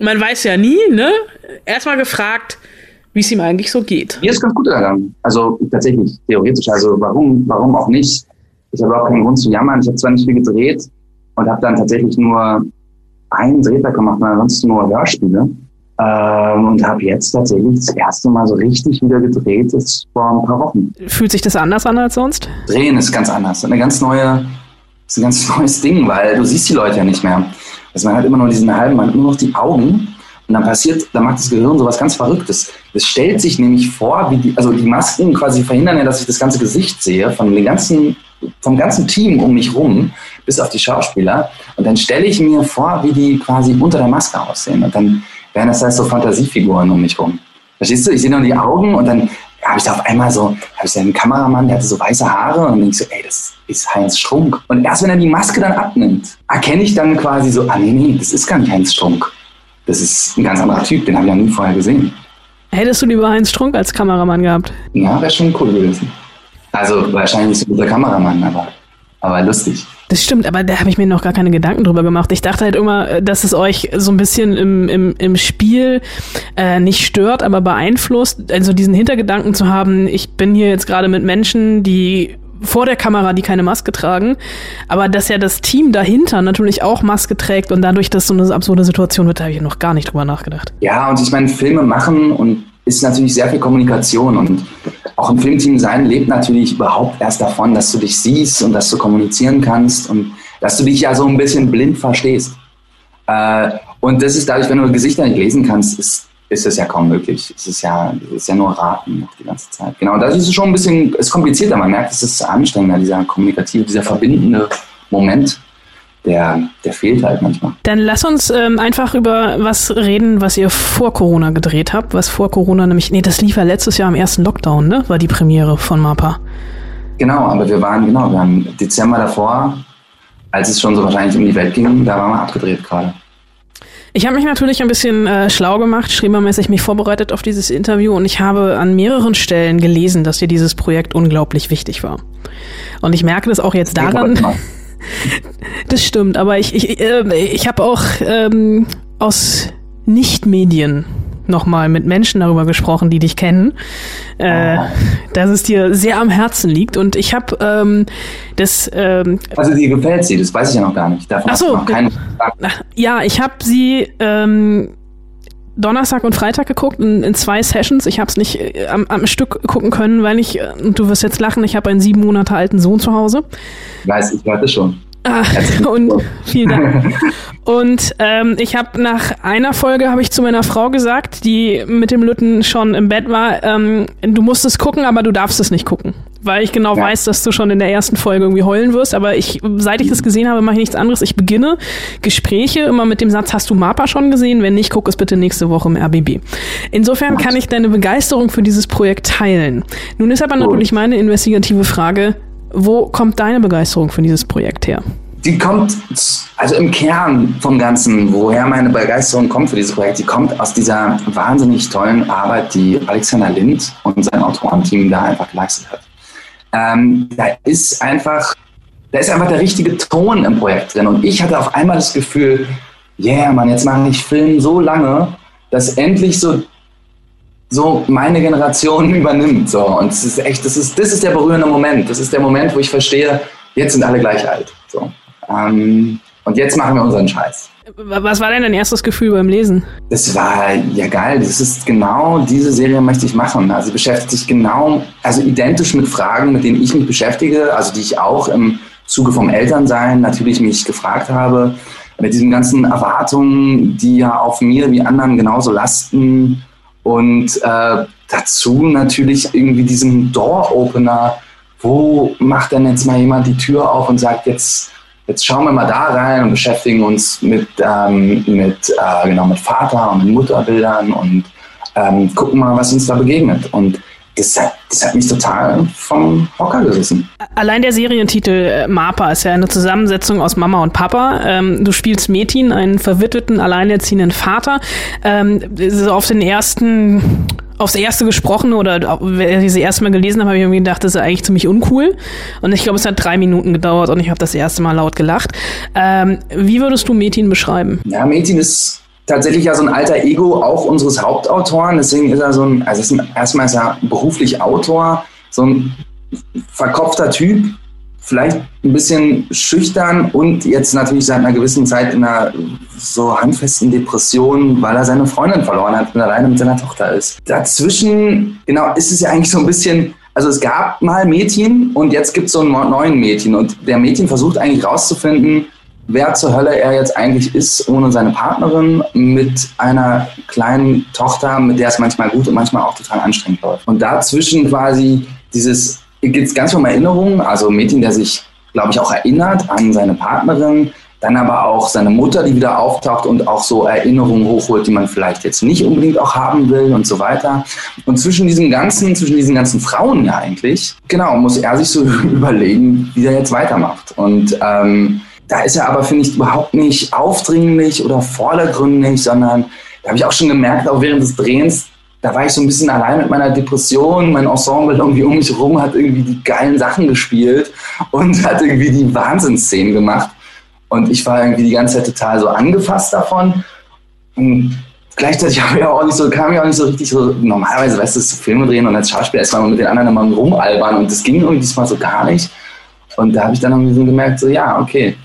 Man weiß ja nie, ne? Erstmal gefragt, wie es ihm eigentlich so geht. Mir ist ganz gut ergangen. Also tatsächlich, theoretisch. Also warum, warum auch nicht? Ich habe auch keinen Grund zu jammern. Ich habe zwar nicht viel gedreht und habe dann tatsächlich nur einen Drehtag gemacht, ansonsten nur Hörspiele. Ähm, und habe jetzt tatsächlich das erste Mal so richtig wieder gedreht, jetzt vor ein paar Wochen. Fühlt sich das anders an als sonst? Drehen ist ganz anders. Eine ganz neue, ist ein ganz (laughs) neues Ding, weil du siehst die Leute ja nicht mehr. Also man hat immer nur diesen halben, man hat nur noch die Augen und dann passiert, dann macht das Gehirn sowas ganz Verrücktes. Es stellt sich nämlich vor, wie die, also die Masken quasi verhindern ja, dass ich das ganze Gesicht sehe von den ganzen, vom ganzen Team um mich rum, bis auf die Schauspieler. Und dann stelle ich mir vor, wie die quasi unter der Maske aussehen. Und dann werden das heißt so Fantasiefiguren um mich rum. Verstehst du? Ich sehe nur die Augen und dann habe ich da auf einmal so, habe ich da einen Kameramann, der hatte so weiße Haare und dann denke ich so, ey, das ist Heinz Strunk. Und erst wenn er die Maske dann abnimmt, erkenne ich dann quasi so, ah nee, nee, das ist gar nicht Heinz Strunk. Das ist ein ganz anderer Typ, den habe ich ja nie vorher gesehen. Hättest du lieber Heinz Strunk als Kameramann gehabt? Ja, wäre schon cool gewesen. Also wahrscheinlich nicht so ein guter Kameramann, aber, aber lustig. Das stimmt, aber da habe ich mir noch gar keine Gedanken drüber gemacht. Ich dachte halt immer, äh, dass es euch so ein bisschen im, im, im Spiel äh, nicht stört, aber beeinflusst. Also diesen Hintergedanken zu haben, ich bin hier jetzt gerade mit Menschen, die vor der Kamera, die keine Maske tragen, aber dass ja das Team dahinter natürlich auch Maske trägt und dadurch, dass so eine absurde Situation wird, da habe ich noch gar nicht drüber nachgedacht. Ja, und ich meine, Filme machen und ist natürlich sehr viel Kommunikation und auch im Filmteam sein lebt natürlich überhaupt erst davon, dass du dich siehst und dass du kommunizieren kannst und dass du dich ja so ein bisschen blind verstehst. Äh, und das ist dadurch, wenn du Gesichter nicht lesen kannst, ist, ist es ja kaum möglich. Es ist ja, es ist ja nur Raten die ganze Zeit. Genau, das ist schon ein bisschen, ist komplizierter. Man merkt, es ist anstrengender, dieser kommunikative, dieser verbindende Moment der, der fehlt halt manchmal. Dann lass uns ähm, einfach über was reden, was ihr vor Corona gedreht habt. Was vor Corona nämlich, nee, das lief ja letztes Jahr am ersten Lockdown, ne? War die Premiere von MAPA. Genau, aber wir waren, genau, wir haben Dezember davor, als es schon so wahrscheinlich um die Welt ging, da waren wir abgedreht gerade. Ich habe mich natürlich ein bisschen äh, schlau gemacht, schrebermäßig mich vorbereitet auf dieses Interview und ich habe an mehreren Stellen gelesen, dass dir dieses Projekt unglaublich wichtig war. Und ich merke das auch jetzt daran. (laughs) Das stimmt, aber ich, ich, äh, ich habe auch ähm, aus Nicht-Medien nochmal mit Menschen darüber gesprochen, die dich kennen, äh, oh. dass es dir sehr am Herzen liegt. Und ich habe ähm, das. Ähm, also dir gefällt sie, das weiß ich ja noch gar nicht. Davon Ach so, keine ja, ich habe sie ähm, Donnerstag und Freitag geguckt in, in zwei Sessions. Ich habe es nicht äh, am, am, Stück gucken können, weil ich, äh, und du wirst jetzt lachen, ich habe einen sieben Monate alten Sohn zu Hause. Ich weiß, ich warte schon. Ah, und vielen Dank. (laughs) Und ähm, ich habe nach einer Folge habe ich zu meiner Frau gesagt, die mit dem Lütten schon im Bett war, ähm, du musst es gucken, aber du darfst es nicht gucken weil ich genau ja. weiß, dass du schon in der ersten Folge irgendwie heulen wirst. Aber ich, seit ich das gesehen habe, mache ich nichts anderes. Ich beginne Gespräche immer mit dem Satz, hast du Mapa schon gesehen? Wenn nicht, guck es bitte nächste Woche im RBB. Insofern kann ich deine Begeisterung für dieses Projekt teilen. Nun ist aber natürlich meine investigative Frage, wo kommt deine Begeisterung für dieses Projekt her? Die kommt, also im Kern vom Ganzen, woher meine Begeisterung kommt für dieses Projekt, die kommt aus dieser wahnsinnig tollen Arbeit, die Alexander Lind und sein Autorenteam da einfach geleistet hat ähm, da ist einfach, da ist einfach der richtige Ton im Projekt drin. Und ich hatte auf einmal das Gefühl, yeah, man, jetzt mache ich Film so lange, dass endlich so so meine Generation (laughs) übernimmt. So. Und es ist echt, das ist, das ist der berührende Moment. Das ist der Moment, wo ich verstehe, jetzt sind alle gleich alt. So. Ähm, und jetzt machen wir unseren Scheiß. Was war denn dein erstes Gefühl beim Lesen? Das war ja geil. Das ist genau diese Serie möchte ich machen. Also beschäftigt sich genau, also identisch mit Fragen, mit denen ich mich beschäftige, also die ich auch im Zuge vom Elternsein natürlich mich gefragt habe. Mit diesen ganzen Erwartungen, die ja auf mir wie anderen genauso lasten. Und äh, dazu natürlich irgendwie diesen Door-Opener. Wo macht denn jetzt mal jemand die Tür auf und sagt, jetzt jetzt schauen wir mal da rein und beschäftigen uns mit, ähm, mit, äh, genau, mit Vater- und Mutterbildern und ähm, gucken mal, was uns da begegnet. Und das hat, das hat mich total vom Hocker gerissen. Allein der Serientitel äh, Mapa ist ja eine Zusammensetzung aus Mama und Papa. Ähm, du spielst Metin, einen verwitweten, alleinerziehenden Vater. Ähm, so auf den ersten aufs erste gesprochen oder wenn ich sie erste Mal gelesen habe, habe ich irgendwie gedacht, das ist eigentlich ziemlich uncool. Und ich glaube, es hat drei Minuten gedauert und ich habe das erste Mal laut gelacht. Ähm, wie würdest du Metin beschreiben? Ja, Metin ist tatsächlich ja so ein alter Ego auch unseres Hauptautoren. Deswegen ist er so ein, also ist ein, erstmal ist er beruflich Autor, so ein verkopfter Typ, vielleicht ein bisschen schüchtern und jetzt natürlich seit einer gewissen Zeit in einer so handfesten Depression, weil er seine Freundin verloren hat und alleine mit seiner Tochter ist. Dazwischen, genau, ist es ja eigentlich so ein bisschen, also es gab mal Mädchen und jetzt gibt es so einen neuen Mädchen und der Mädchen versucht eigentlich rauszufinden, wer zur Hölle er jetzt eigentlich ist, ohne seine Partnerin, mit einer kleinen Tochter, mit der es manchmal gut und manchmal auch total anstrengend läuft. Und dazwischen quasi dieses geht es ganz um Erinnerungen, also Mädchen, der sich, glaube ich, auch erinnert an seine Partnerin, dann aber auch seine Mutter, die wieder auftaucht und auch so Erinnerungen hochholt, die man vielleicht jetzt nicht unbedingt auch haben will und so weiter. Und zwischen diesem ganzen, zwischen diesen ganzen Frauen ja eigentlich, genau, muss er sich so (laughs) überlegen, wie er jetzt weitermacht. Und ähm, da ist er aber, finde ich, überhaupt nicht aufdringlich oder vordergründig, sondern da habe ich auch schon gemerkt, auch während des Drehens, da war ich so ein bisschen allein mit meiner Depression. Mein Ensemble irgendwie um mich herum hat irgendwie die geilen Sachen gespielt und (laughs) hat irgendwie die Wahnsinnsszenen gemacht. Und ich war irgendwie die ganze Zeit total so angefasst davon. Und gleichzeitig (laughs) habe ich auch nicht so, kam ich auch nicht so richtig so, normalerweise, weißt du, so Filme drehen und als Schauspieler ist man mit den anderen immer rumalbern und das ging irgendwie diesmal so gar nicht. Und da habe ich dann irgendwie so gemerkt, so ja, okay,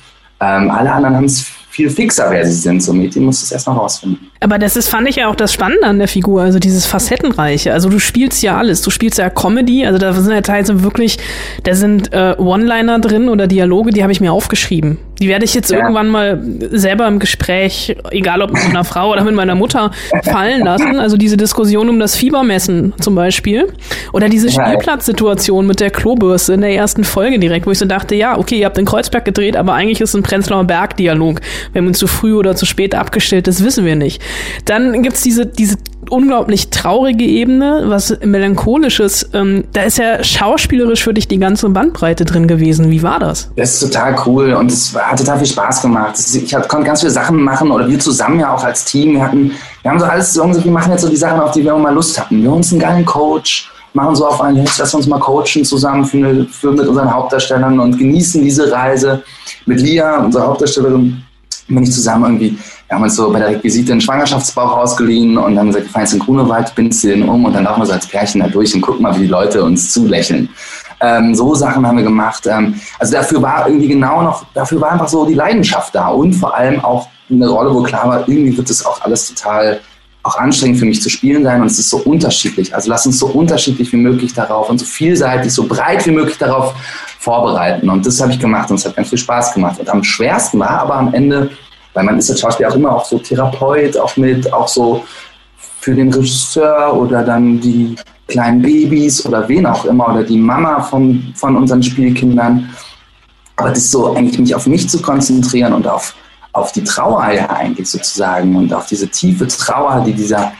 ähm, alle anderen haben es viel fixer, wer sie sind. So Mädchen muss es erstmal rausfinden. Aber das ist, fand ich ja auch das Spannende an der Figur, also dieses Facettenreiche. Also du spielst ja alles. Du spielst ja Comedy, also da sind ja teilweise wirklich, da sind äh, One-Liner drin oder Dialoge, die habe ich mir aufgeschrieben. Die werde ich jetzt ja. irgendwann mal selber im Gespräch, egal ob mit einer Frau oder mit meiner Mutter, fallen lassen. Also diese Diskussion um das Fiebermessen zum Beispiel. Oder diese Spielplatzsituation mit der Klobürste in der ersten Folge direkt, wo ich so dachte, ja, okay, ihr habt den Kreuzberg gedreht, aber eigentlich ist es ein Prenzlauer Berg-Dialog. Wenn man zu früh oder zu spät abgestellt ist, wissen wir nicht. Dann gibt's diese, diese unglaublich traurige Ebene, was melancholisches. Ähm, da ist ja schauspielerisch für dich die ganze Bandbreite drin gewesen. Wie war das? Das ist total cool und es hat total viel Spaß gemacht. Ich konnte ganz viele Sachen machen oder wir zusammen ja auch als Team. Wir hatten, wir haben so alles wir machen jetzt so die Sachen, auf die wir mal Lust hatten. Wir haben uns einen geilen Coach, machen so auf einen, jetzt lass uns mal coachen zusammen für, für mit unseren Hauptdarstellern und genießen diese Reise. Mit Lia, unserer Hauptdarstellerin, bin ich zusammen irgendwie, wir haben uns so bei der Requisite einen Schwangerschaftsbauch ausgeliehen und dann gesagt, wir fahren in Grunewald, bindst den um und dann laufen wir so als Pärchen da durch und gucken mal, wie die Leute uns zulächeln. Ähm, so Sachen haben wir gemacht. Ähm, also dafür war irgendwie genau noch, dafür war einfach so die Leidenschaft da und vor allem auch eine Rolle, wo klar war, irgendwie wird das auch alles total auch anstrengend für mich zu spielen sein und es ist so unterschiedlich. Also lass uns so unterschiedlich wie möglich darauf und so vielseitig, so breit wie möglich darauf vorbereiten. Und das habe ich gemacht und es hat ganz viel Spaß gemacht. Und am schwersten war aber am Ende, weil man ist als Schauspieler auch immer auch so Therapeut, auch mit, auch so für den Regisseur oder dann die kleinen Babys oder wen auch immer oder die Mama von, von unseren Spielkindern. Aber das so eigentlich mich auf mich zu konzentrieren und auf auf die Trauer ja eigentlich sozusagen und auf diese tiefe Trauer, die dieser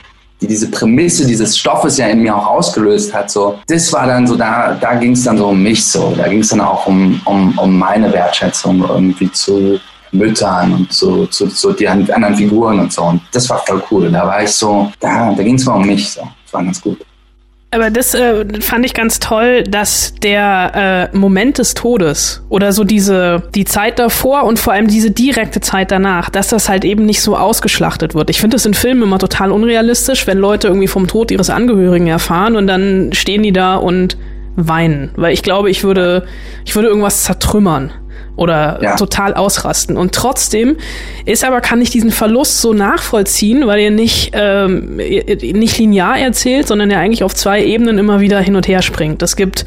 die diese Prämisse dieses Stoffes ja in mir auch ausgelöst hat. So, das war dann so, da, da ging es dann so um mich so. Da ging es dann auch um, um, um meine Wertschätzung irgendwie zu Müttern und so, zu, zu die anderen Figuren und so. Und das war voll cool. Da war ich so, da, da ging es mal um mich so. Das war ganz gut. Aber das äh, fand ich ganz toll, dass der äh, Moment des Todes oder so diese die Zeit davor und vor allem diese direkte Zeit danach, dass das halt eben nicht so ausgeschlachtet wird. Ich finde das in Filmen immer total unrealistisch, wenn Leute irgendwie vom Tod ihres Angehörigen erfahren und dann stehen die da und weinen, weil ich glaube, ich würde ich würde irgendwas zertrümmern oder ja. total ausrasten. Und trotzdem ist aber, kann ich diesen Verlust so nachvollziehen, weil ihr nicht, ähm, nicht linear erzählt, sondern ja eigentlich auf zwei Ebenen immer wieder hin und her springt. Es gibt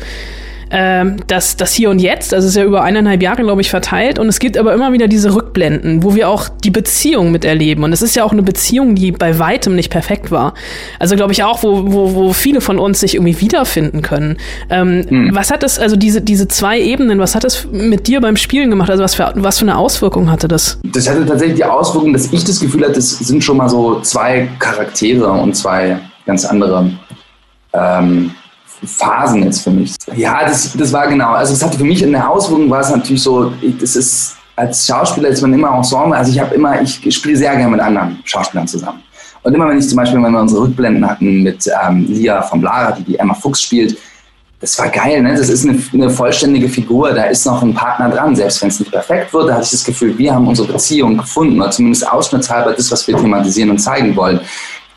ähm, das, das Hier und Jetzt, also ist ja über eineinhalb Jahre, glaube ich, verteilt. Und es gibt aber immer wieder diese Rückblenden, wo wir auch die Beziehung miterleben. Und es ist ja auch eine Beziehung, die bei weitem nicht perfekt war. Also glaube ich auch, wo, wo, wo viele von uns sich irgendwie wiederfinden können. Ähm, hm. Was hat das, also diese, diese zwei Ebenen, was hat das mit dir beim Spielen gemacht? Also was für, was für eine Auswirkung hatte das? Das hatte tatsächlich die Auswirkung, dass ich das Gefühl hatte, das sind schon mal so zwei Charaktere und zwei ganz andere ähm, Phasen jetzt für mich. Ja, das, das war genau. Also es hatte für mich in der Auswirkung war es natürlich so, das ist als Schauspieler ist man immer Ensemble. Also ich habe immer, ich spiele sehr gerne mit anderen Schauspielern zusammen. Und immer wenn ich zum Beispiel, wenn wir unsere Rückblenden hatten mit ähm, Lia von Lara, die die Emma Fuchs spielt, das war geil, ne? Das ist eine, eine vollständige Figur, da ist noch ein Partner dran, selbst wenn es nicht perfekt wird, da hatte ich das Gefühl, wir haben unsere Beziehung gefunden, oder zumindest ausschnittshalber das, was wir thematisieren und zeigen wollen.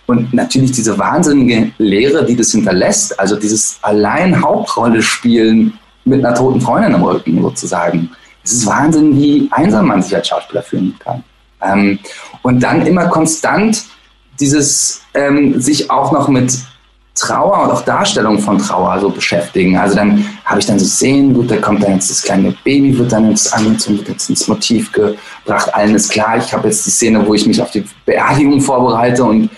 Und natürlich diese wahnsinnige Lehre, die das hinterlässt, also dieses allein Hauptrolle spielen mit einer toten Freundin im Rücken sozusagen. Es ist Wahnsinn, wie einsam man sich als Schauspieler fühlen kann. Ähm, und dann immer konstant dieses ähm, sich auch noch mit Trauer und auch Darstellung von Trauer so beschäftigen. Also dann habe ich dann so Szenen, gut, da kommt dann jetzt das kleine Baby, wird dann jetzt jetzt ins Motiv gebracht, allen ist klar, ich habe jetzt die Szene, wo ich mich auf die Beerdigung vorbereite und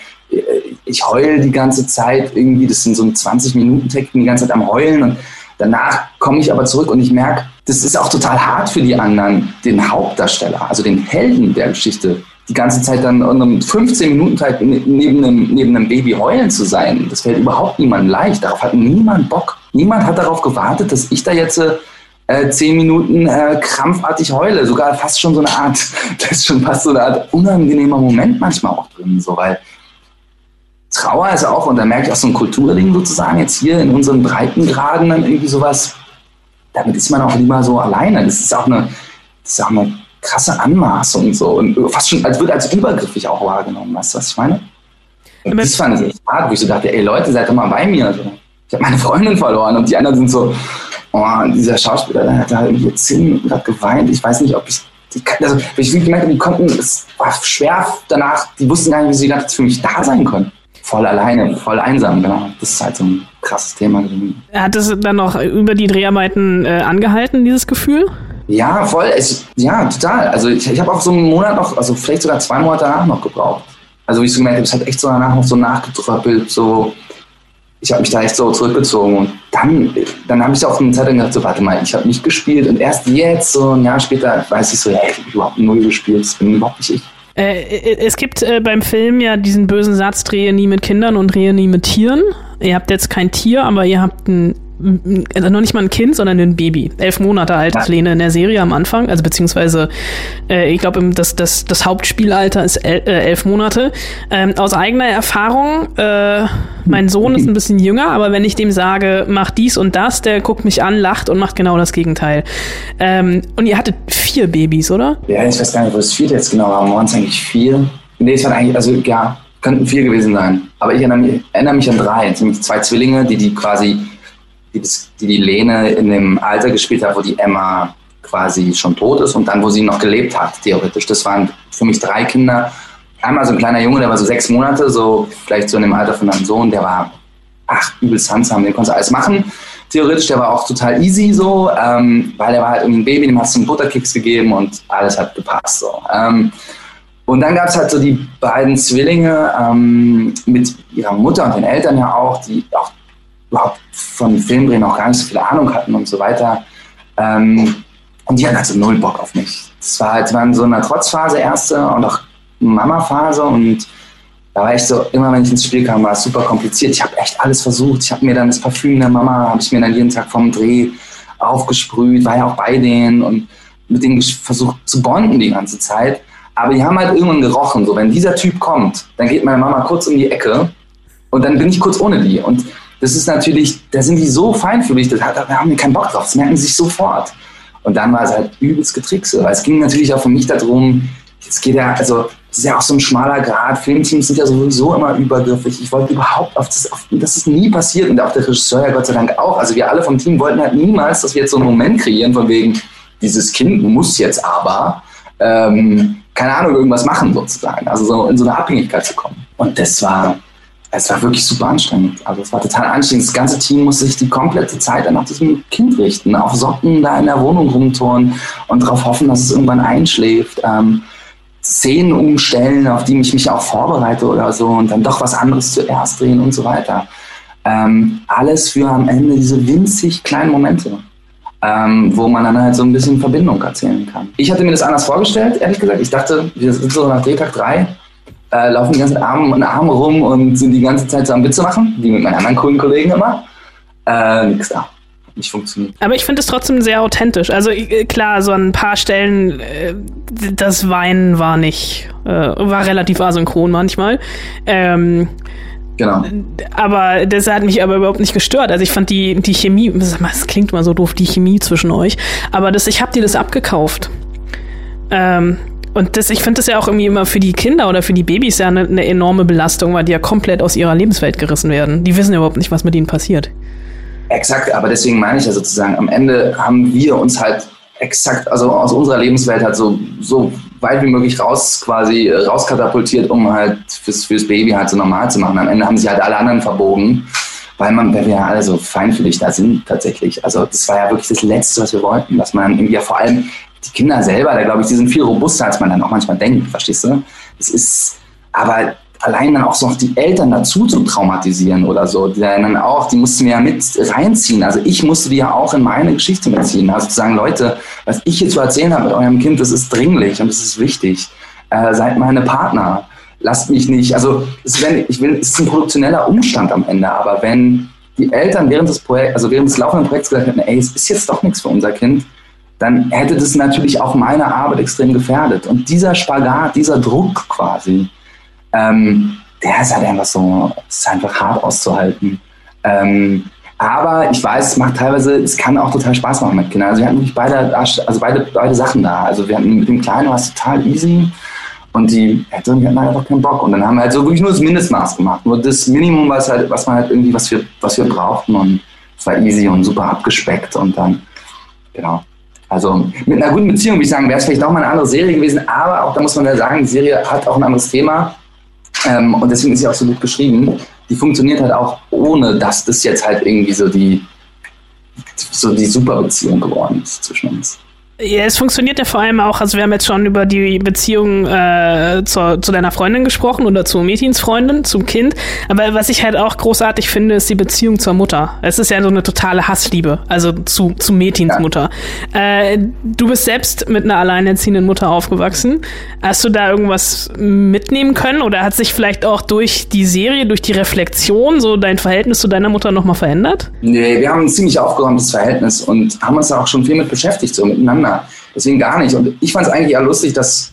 ich heule die ganze Zeit irgendwie, das sind so 20 Minuten Text, die ganze Zeit am Heulen und danach komme ich aber zurück und ich merke, das ist auch total hart für die anderen, den Hauptdarsteller, also den Helden der Geschichte, die ganze Zeit dann in einem 15 Minuten Tag neben einem, neben einem Baby heulen zu sein. Das fällt überhaupt niemandem leicht. Darauf hat niemand Bock. Niemand hat darauf gewartet, dass ich da jetzt äh, zehn Minuten äh, krampfartig heule. Sogar fast schon so eine Art, (laughs) das ist schon fast so eine Art unangenehmer Moment manchmal auch drin, so weil Trauer ist auch, und da merke ich auch so ein Kulturding sozusagen, jetzt hier in unseren Breitengraden dann irgendwie sowas, damit ist man auch lieber so alleine. Das ist auch eine, das ist auch eine krasse Anmaßung so und fast schon, als wird als übergriffig auch wahrgenommen. Weißt du, was ich meine? Und das fand ich echt hart, wo ich so dachte, ey Leute, seid doch mal bei mir. So. Ich habe meine Freundin verloren und die anderen sind so, oh, dieser Schauspieler, der hat da irgendwie jetzt gerade geweint. Ich weiß nicht, ob ich, die, also ich gemerkt die konnten, es war schwer danach, die wussten gar nicht, wie sie für mich da sein können. Voll alleine, voll einsam, genau. Das ist halt so ein krasses Thema gewesen. Hat es dann noch über die Dreharbeiten äh, angehalten, dieses Gefühl? Ja, voll. Es, ja, total. Also ich, ich habe auch so einen Monat noch, also vielleicht sogar zwei Monate danach noch gebraucht. Also wie ich so gemerkt habe, es hat echt so danach noch so nachgetröppelt, so ich habe mich da echt so zurückgezogen und dann, dann habe ich auch eine Zeit lang gedacht, so warte mal, ich habe nicht gespielt und erst jetzt, so ein Jahr später, weiß ich so, hey, ich habe überhaupt null gespielt, das bin überhaupt nicht ich. Äh, äh, es gibt äh, beim Film ja diesen bösen Satz, drehe nie mit Kindern und drehe nie mit Tieren. Ihr habt jetzt kein Tier, aber ihr habt ein also noch nicht mal ein Kind, sondern ein Baby. Elf Monate alt ist Lene in der Serie am Anfang, also beziehungsweise äh, ich glaube, das, das, das Hauptspielalter ist el, äh, elf Monate. Ähm, aus eigener Erfahrung, äh, mein Sohn ist ein bisschen jünger, aber wenn ich dem sage, mach dies und das, der guckt mich an, lacht und macht genau das Gegenteil. Ähm, und ihr hattet vier Babys, oder? Ja, ich weiß gar nicht, wo das vierte jetzt genau war. Waren es eigentlich vier? Nee, es waren eigentlich, also ja, könnten vier gewesen sein. Aber ich erinnere mich, erinnere mich an drei, nämlich zwei Zwillinge, die die quasi die, die die Lene in dem Alter gespielt hat, wo die Emma quasi schon tot ist und dann, wo sie noch gelebt hat, theoretisch. Das waren für mich drei Kinder. Einmal so ein kleiner Junge, der war so sechs Monate, so vielleicht so in dem Alter von deinem Sohn, der war, ach, übelst handsam, den konnte alles machen. Theoretisch, der war auch total easy so, ähm, weil er war halt ein Baby, dem hast du einen Butterkeks gegeben und alles hat gepasst so. Ähm, und dann gab es halt so die beiden Zwillinge ähm, mit ihrer Mutter und den Eltern ja auch, die auch überhaupt von Filmdrehen auch gar nicht so viel Ahnung hatten und so weiter. Ähm, und die hatten halt so null Bock auf mich. Das war halt, waren so eine Trotzphase erste und auch Mama-Phase und da war ich so, immer wenn ich ins Spiel kam, war es super kompliziert. Ich habe echt alles versucht. Ich habe mir dann das Parfüm der Mama, habe ich mir dann jeden Tag vom Dreh aufgesprüht, war ja auch bei denen und mit denen versucht zu bonden die ganze Zeit. Aber die haben halt irgendwann gerochen, so wenn dieser Typ kommt, dann geht meine Mama kurz um die Ecke und dann bin ich kurz ohne die. Und das ist natürlich, da sind die so feinfühlig, da, da haben die keinen Bock drauf, das merken sie sich sofort. Und dann war es halt übelst Getrickse, weil es ging natürlich auch für mich darum, es geht ja, also es ist ja auch so ein schmaler Grad, Filmteams sind ja sowieso immer übergriffig. Ich wollte überhaupt auf das, auf, das ist nie passiert und auch der Regisseur ja Gott sei Dank auch. Also wir alle vom Team wollten halt niemals, dass wir jetzt so einen Moment kreieren von wegen, dieses Kind muss jetzt aber, ähm, keine Ahnung, irgendwas machen sozusagen. Also so in so eine Abhängigkeit zu kommen. Und das war, es war wirklich super anstrengend. Also es war total anstrengend. Das ganze Team musste sich die komplette Zeit auf diesem Kind richten, auf Socken da in der Wohnung rumtouren und darauf hoffen, dass es irgendwann einschläft. Ähm, Szenen umstellen, auf die ich mich auch vorbereite oder so und dann doch was anderes zuerst drehen und so weiter. Ähm, alles für am Ende diese winzig kleinen Momente, ähm, wo man dann halt so ein bisschen Verbindung erzählen kann. Ich hatte mir das anders vorgestellt, ehrlich gesagt. Ich dachte, wir sind so nach Drehtag 3 äh, laufen die ganzen Arme und Arme rum und sind die ganze Zeit so am Witze machen, wie mit meinen anderen coolen Kollegen immer. Äh, nix da. Nicht funktioniert. Aber ich finde es trotzdem sehr authentisch. Also äh, klar, so ein paar Stellen, äh, das Weinen war nicht, äh, war relativ asynchron manchmal. Ähm, Genau. Aber das hat mich aber überhaupt nicht gestört. Also ich fand die, die Chemie, das klingt mal so doof, die Chemie zwischen euch. Aber das, ich habe dir das abgekauft. Ähm, und das, ich finde das ja auch irgendwie immer für die Kinder oder für die Babys ja eine, eine, enorme Belastung, weil die ja komplett aus ihrer Lebenswelt gerissen werden. Die wissen ja überhaupt nicht, was mit ihnen passiert. Exakt, aber deswegen meine ich ja sozusagen, am Ende haben wir uns halt exakt, also aus unserer Lebenswelt halt so, so weit wie möglich raus quasi äh, rauskatapultiert, um halt fürs, fürs Baby halt so normal zu machen. Am Ende haben sich halt alle anderen verbogen, weil man, weil wir ja alle so feinfühlig da sind tatsächlich. Also das war ja wirklich das Letzte, was wir wollten, dass man ja vor allem die Kinder selber, da glaube ich, die sind viel robuster, als man dann auch manchmal denkt, verstehst du? Es ist, aber allein dann auch so noch die Eltern dazu zu traumatisieren oder so, die dann auch, die mussten wir ja mit reinziehen. Also ich musste die ja auch in meine Geschichte mitziehen. Also zu sagen, Leute, was ich hier zu erzählen habe mit eurem Kind, das ist dringlich und das ist wichtig. Äh, seid meine Partner. Lasst mich nicht, also es, wenn, ich will, es ist ein produktioneller Umstand am Ende, aber wenn die Eltern während des Projekts, also während des laufenden Projekts gesagt hätten, ey, es ist jetzt doch nichts für unser Kind, dann hätte das natürlich auch meine Arbeit extrem gefährdet. Und dieser Spagat, dieser Druck quasi, ähm, der ist halt einfach so, ist einfach hart auszuhalten. Ähm, aber ich weiß, es macht teilweise, es kann auch total Spaß machen mit Kindern. Also wir hatten wirklich beide, also beide, beide Sachen da. Also wir hatten mit dem Kleinen war es total easy. Und die Eltern hatten halt einfach keinen Bock. Und dann haben wir halt so wirklich nur das Mindestmaß gemacht. Nur das Minimum, was halt, was man halt irgendwie, was wir, was wir brauchten. Und es war easy und super abgespeckt. Und dann, genau. Also mit einer guten Beziehung, würde ich sagen, wäre es vielleicht auch mal eine andere Serie gewesen. Aber auch da muss man ja sagen, die Serie hat auch ein anderes Thema. Ähm, und deswegen ist sie auch so gut geschrieben. Die funktioniert halt auch ohne, dass das jetzt halt irgendwie so die, so die super Beziehung geworden ist zwischen uns. Ja, es funktioniert ja vor allem auch, also wir haben jetzt schon über die Beziehung äh, zur, zu deiner Freundin gesprochen oder zu Mädchens Freundin, zum Kind. Aber was ich halt auch großartig finde, ist die Beziehung zur Mutter. Es ist ja so eine totale Hassliebe, also zu, zu Mädchens ja. Mutter. Äh, du bist selbst mit einer alleinerziehenden Mutter aufgewachsen. Hast du da irgendwas mitnehmen können oder hat sich vielleicht auch durch die Serie, durch die Reflexion so dein Verhältnis zu deiner Mutter nochmal verändert? Nee, wir haben ein ziemlich aufgeräumtes Verhältnis und haben uns da auch schon viel mit beschäftigt, so miteinander. Deswegen gar nicht. Und ich fand es eigentlich eher lustig, dass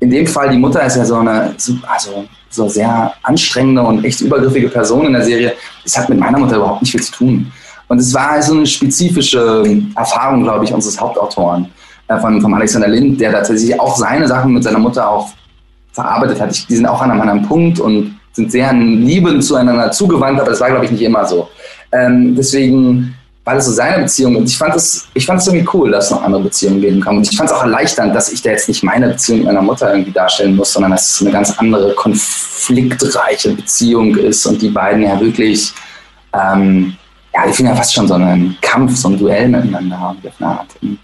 in dem Fall die Mutter ist ja so eine, also so sehr anstrengende und echt übergriffige Person in der Serie. Das hat mit meiner Mutter überhaupt nicht viel zu tun. Und es war so eine spezifische Erfahrung, glaube ich, unseres Hauptautoren, äh, von, von Alexander Lind, der tatsächlich auch seine Sachen mit seiner Mutter auch verarbeitet hat. Die sind auch an einem anderen Punkt und sind sehr in Liebe zueinander zugewandt, aber das war, glaube ich, nicht immer so. Ähm, deswegen war das so seine Beziehung. Und ich fand es ich fand es irgendwie cool, dass es noch andere Beziehungen geben kann. Und ich fand es auch erleichternd, dass ich da jetzt nicht meine Beziehung mit meiner Mutter irgendwie darstellen muss, sondern dass es eine ganz andere, konfliktreiche Beziehung ist und die beiden ja wirklich, ähm, ja, die finden ja fast schon so einen Kampf, so ein Duell miteinander haben, auf eine Art. Und,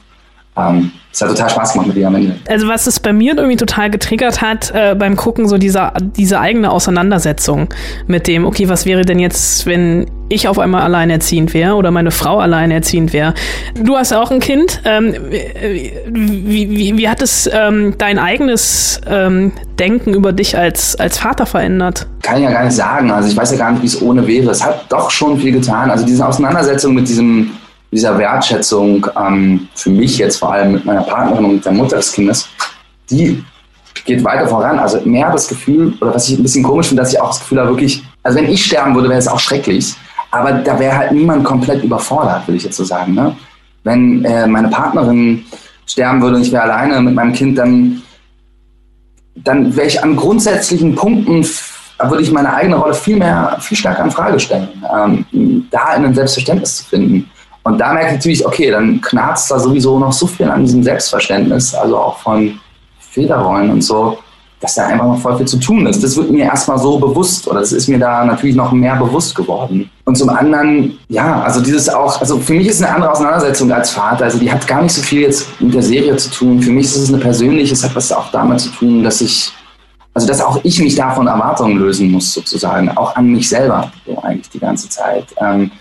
ähm, es hat total Spaß gemacht mit ihr am Ende. Also was es bei mir irgendwie total getriggert hat äh, beim Gucken, so dieser, diese eigene Auseinandersetzung mit dem, okay, was wäre denn jetzt, wenn ich auf einmal alleinerziehend wäre oder meine Frau alleinerziehend wäre. Du hast auch ein Kind. Ähm, wie, wie, wie, hat es ähm, dein eigenes ähm, Denken über dich als, als Vater verändert? Kann ich ja gar nicht sagen. Also ich weiß ja gar nicht, wie es ohne wäre. Es hat doch schon viel getan. Also diese Auseinandersetzung mit diesem dieser Wertschätzung ähm, für mich jetzt vor allem mit meiner Partnerin und der Mutter des Kindes, die geht weiter voran. Also mehr das Gefühl, oder was ich ein bisschen komisch finde, dass ich auch das Gefühl habe, wirklich, also wenn ich sterben würde, wäre es auch schrecklich. Aber da wäre halt niemand komplett überfordert, will ich jetzt so sagen. Ne? Wenn äh, meine Partnerin sterben würde und ich wäre alleine mit meinem Kind, dann, dann wäre ich an grundsätzlichen Punkten, würde ich meine eigene Rolle viel mehr, viel stärker in Frage stellen, ähm, da in ein Selbstverständnis zu finden. Und da merke ich natürlich, okay, dann knarzt da sowieso noch so viel an diesem Selbstverständnis, also auch von Federrollen und so, dass da einfach noch voll viel zu tun ist. Das wird mir erstmal so bewusst oder das ist mir da natürlich noch mehr bewusst geworden. Und zum anderen, ja, also dieses auch, also für mich ist eine andere Auseinandersetzung als Vater. Also die hat gar nicht so viel jetzt mit der Serie zu tun. Für mich ist es eine persönliche, es hat was auch damit zu tun, dass ich, also dass auch ich mich davon Erwartungen lösen muss, sozusagen, auch an mich selber, so eigentlich die ganze Zeit. Ähm,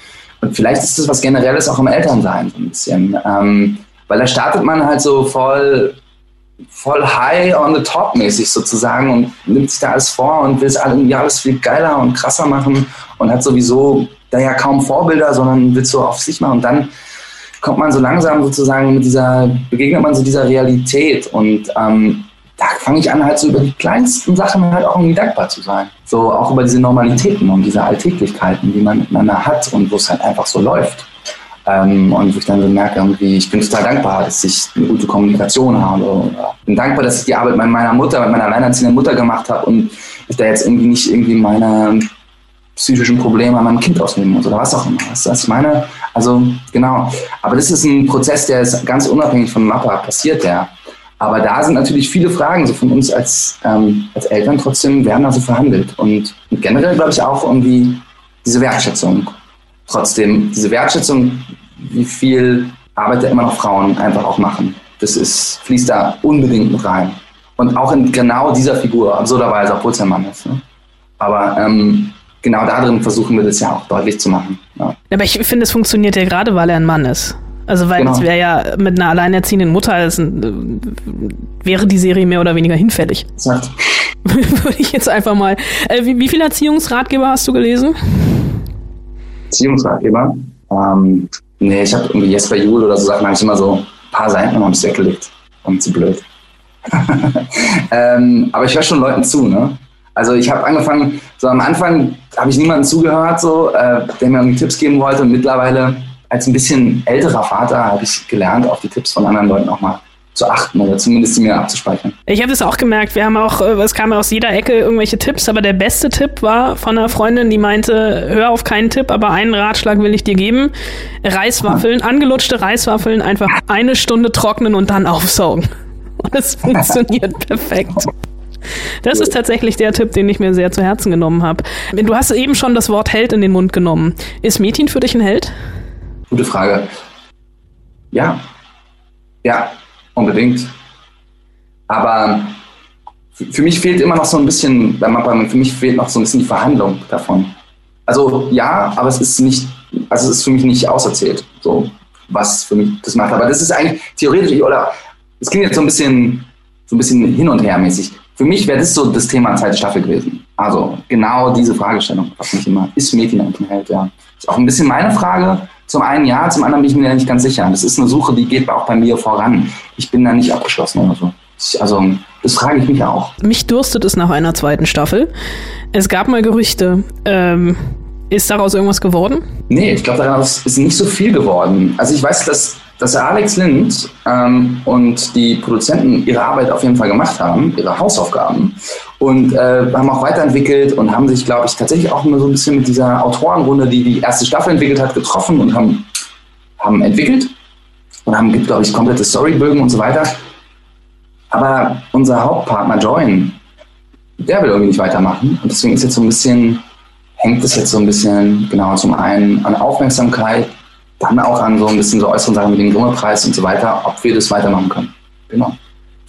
und vielleicht ist das was Generelles auch im Elternsein so ein bisschen. Ähm, weil da startet man halt so voll, voll high on the top mäßig sozusagen und nimmt sich da alles vor und will es irgendwie alles viel geiler und krasser machen und hat sowieso da ja kaum Vorbilder, sondern will es so auf sich machen. Und dann kommt man so langsam sozusagen mit dieser, begegnet man so dieser Realität und ähm, da fange ich an, halt so über die kleinsten Sachen halt auch irgendwie dankbar zu sein. So auch über diese Normalitäten und diese Alltäglichkeiten, die man miteinander hat und wo es halt einfach so läuft. Ähm, und wo ich dann so merke, irgendwie, ich bin total dankbar, dass ich eine gute Kommunikation habe. Oder bin dankbar, dass ich die Arbeit mit meiner Mutter, mit meiner alleinerziehenden Mutter gemacht habe und ich da jetzt irgendwie nicht irgendwie meine psychischen Probleme an meinem Kind ausnehmen muss oder was auch immer. Weißt du, was ich meine? Also, genau. Aber das ist ein Prozess, der ist ganz unabhängig von Mappa passiert, der aber da sind natürlich viele Fragen so von uns als, ähm, als Eltern trotzdem werden also verhandelt. Und, generell glaube ich auch irgendwie diese Wertschätzung. Trotzdem, diese Wertschätzung, wie viel Arbeit da immer noch Frauen einfach auch machen. Das ist, fließt da unbedingt mit rein. Und auch in genau dieser Figur, absurderweise, obwohl es ein Mann ist. Ne? Aber ähm, genau darin versuchen wir das ja auch deutlich zu machen. Ja. Aber ich finde, es funktioniert ja gerade, weil er ein Mann ist. Also weil genau. wäre ja mit einer alleinerziehenden Mutter ist, wäre die Serie mehr oder weniger hinfällig. (laughs) Exakt. Würde ich jetzt einfach mal. Äh, wie, wie viele Erziehungsratgeber hast du gelesen? Erziehungsratgeber? Ähm, nee, ich habe irgendwie Jesper Juhl oder so Sachen, habe ich immer so ein paar Seiten und habe es weggelegt. Und zu blöd. (laughs) ähm, aber ich höre schon Leuten zu, ne? Also ich habe angefangen, so am Anfang habe ich niemanden zugehört, so, äh, der mir irgendwie Tipps geben wollte. Und mittlerweile als ein bisschen älterer Vater habe ich gelernt, auf die Tipps von anderen Leuten auch mal zu achten oder zumindest sie mir abzuspeichern. Ich habe das auch gemerkt. Wir haben auch, äh, es kam aus jeder Ecke irgendwelche Tipps, aber der beste Tipp war von einer Freundin, die meinte, hör auf keinen Tipp, aber einen Ratschlag will ich dir geben. Reiswaffeln, angelutschte Reiswaffeln, einfach eine Stunde trocknen und dann aufsaugen. (laughs) Und es funktioniert (laughs) perfekt. Das ist tatsächlich der Tipp, den ich mir sehr zu Herzen genommen habe. Du hast eben schon das Wort Held in den Mund genommen. Ist Metin für dich ein Held? Gute Frage. Ja. Ja, unbedingt. Aber für mich fehlt immer noch so ein bisschen, für mich fehlt noch so ein bisschen die Verhandlung davon. Also ja, aber es ist nicht, also es ist für mich nicht auserzählt, so was für mich das macht. Aber das ist eigentlich theoretisch, oder es klingt jetzt so ein bisschen, so ein bisschen hin und her mäßig. Für mich wäre das so das Thema zweite Staffel gewesen. Also genau diese Fragestellung, was mich immer, ist Mädchen ein ja. Ist auch ein bisschen meine Frage. Zum einen ja, zum anderen bin ich mir nicht ganz sicher. Das ist eine Suche, die geht auch bei mir voran. Ich bin da nicht abgeschlossen oder so. Also, das frage ich mich auch. Mich durstet es nach einer zweiten Staffel. Es gab mal Gerüchte. Ähm, ist daraus irgendwas geworden? Nee, ich glaube, daraus ist nicht so viel geworden. Also ich weiß, dass, dass Alex Lind ähm, und die Produzenten ihre Arbeit auf jeden Fall gemacht haben, ihre Hausaufgaben und äh, haben auch weiterentwickelt und haben sich, glaube ich, tatsächlich auch immer so ein bisschen mit dieser Autorenrunde, die die erste Staffel entwickelt hat, getroffen und haben, haben entwickelt und haben, glaube ich, komplette Storybögen und so weiter. Aber unser Hauptpartner Join, der will irgendwie nicht weitermachen und deswegen ist jetzt so ein bisschen hängt es jetzt so ein bisschen, genau, zum einen an Aufmerksamkeit, dann auch an so ein bisschen so äußeren Sachen mit dem Grimme-Preis und so weiter, ob wir das weitermachen können. Genau.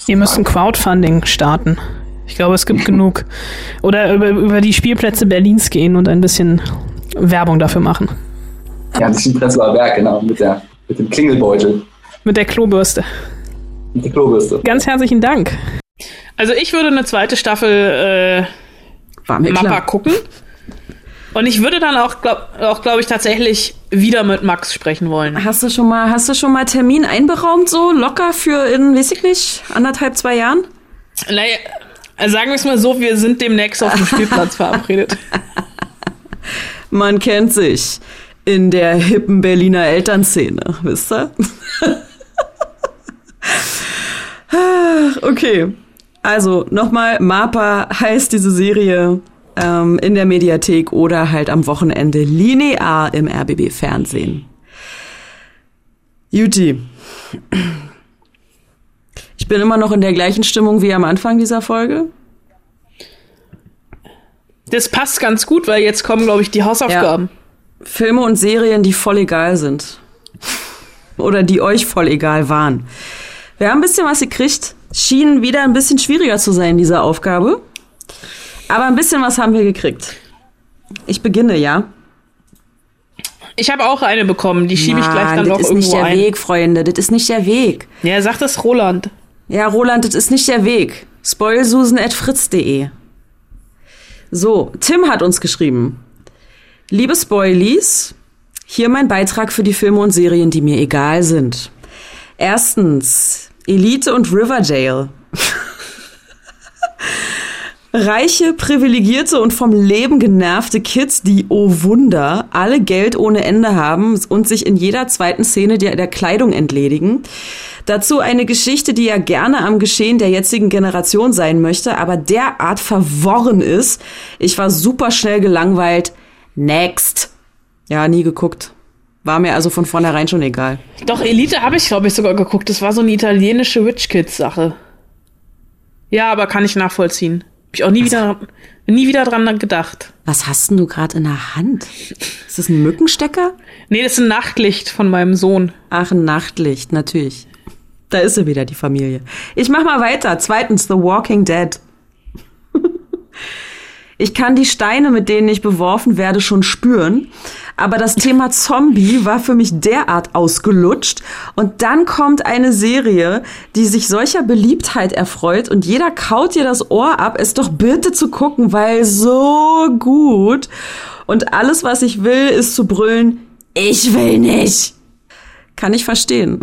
Ihr müsst ein Crowdfunding starten. Ich glaube, es gibt genug. Oder über, über die Spielplätze Berlins gehen und ein bisschen Werbung dafür machen. Ja, das ist ein Prenzlauer Berg, genau, mit, der, mit dem Klingelbeutel, Mit der Klobürste. mit der Klobürste. Ganz herzlichen Dank. Also ich würde eine zweite Staffel äh, Mappa klar. gucken. Und ich würde dann auch, glaube auch, glaub ich, tatsächlich wieder mit Max sprechen wollen. Hast du schon mal, hast du schon mal Termin einberaumt, so locker für in, weiß ich nicht, anderthalb, zwei Jahren? Naja, also sagen wir es mal so, wir sind demnächst auf dem (laughs) Spielplatz verabredet. Man kennt sich in der hippen Berliner Elternszene, wisst ihr? (laughs) Okay. Also nochmal, MAPA heißt diese Serie ähm, in der Mediathek oder halt am Wochenende linear im RBB Fernsehen. Juti. Ich bin immer noch in der gleichen Stimmung wie am Anfang dieser Folge. Das passt ganz gut, weil jetzt kommen, glaube ich, die Hausaufgaben. Filme und Serien, die voll egal sind. Oder die euch voll egal waren. Wir haben ein bisschen was gekriegt. Schien wieder ein bisschen schwieriger zu sein, diese Aufgabe. Aber ein bisschen was haben wir gekriegt. Ich beginne, ja? Ich habe auch eine bekommen, die schiebe ich gleich dann noch das ist irgendwo nicht der ein. Weg, Freunde. Das ist nicht der Weg. Ja, sagt das Roland. Ja, Roland, das ist nicht der Weg. Spoilsusen.fritz.de So, Tim hat uns geschrieben. Liebe Spoilies, hier mein Beitrag für die Filme und Serien, die mir egal sind. Erstens, Elite und Riverdale. (laughs) Reiche, privilegierte und vom Leben genervte Kids, die, oh Wunder, alle Geld ohne Ende haben und sich in jeder zweiten Szene der, der Kleidung entledigen. Dazu eine Geschichte, die ja gerne am Geschehen der jetzigen Generation sein möchte, aber derart verworren ist. Ich war super schnell gelangweilt. Next. Ja, nie geguckt. War mir also von vornherein schon egal. Doch, Elite habe ich, glaube ich, sogar geguckt. Das war so eine italienische Rich Kids-Sache. Ja, aber kann ich nachvollziehen. Hab ich auch nie wieder, nie wieder dran gedacht. Was hast denn du gerade in der Hand? Ist das ein Mückenstecker? Nee, das ist ein Nachtlicht von meinem Sohn. Ach, ein Nachtlicht, natürlich. Da ist sie wieder, die Familie. Ich mach mal weiter. Zweitens, The Walking Dead. (laughs) Ich kann die Steine, mit denen ich beworfen werde, schon spüren. Aber das Thema Zombie war für mich derart ausgelutscht. Und dann kommt eine Serie, die sich solcher Beliebtheit erfreut und jeder kaut ihr das Ohr ab, es doch bitte zu gucken, weil so gut. Und alles, was ich will, ist zu brüllen, ich will nicht. Kann ich verstehen.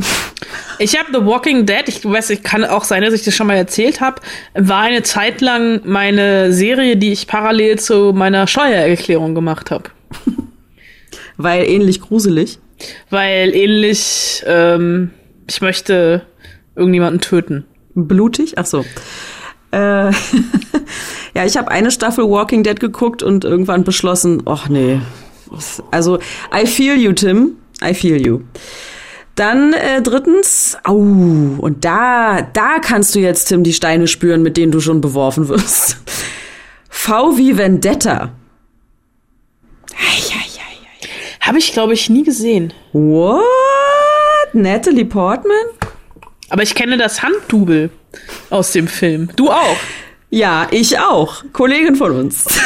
Ich habe The Walking Dead, ich weiß, ich kann auch sein, dass ich das schon mal erzählt habe, war eine Zeit lang meine Serie, die ich parallel zu meiner Steuererklärung gemacht habe. Weil ähnlich gruselig. Weil ähnlich, ähm, ich möchte irgendjemanden töten. Blutig? Ach so. Äh, (laughs) ja, ich habe eine Staffel Walking Dead geguckt und irgendwann beschlossen, ach nee. Also, I feel you, Tim. I feel you. Dann äh, drittens, au, und da, da kannst du jetzt, Tim, die Steine spüren, mit denen du schon beworfen wirst. V wie Vendetta. Habe ich, glaube ich, nie gesehen. What? Natalie Portman? Aber ich kenne das Handdubel aus dem Film. Du auch. Ja, ich auch. Kollegin von uns. (laughs)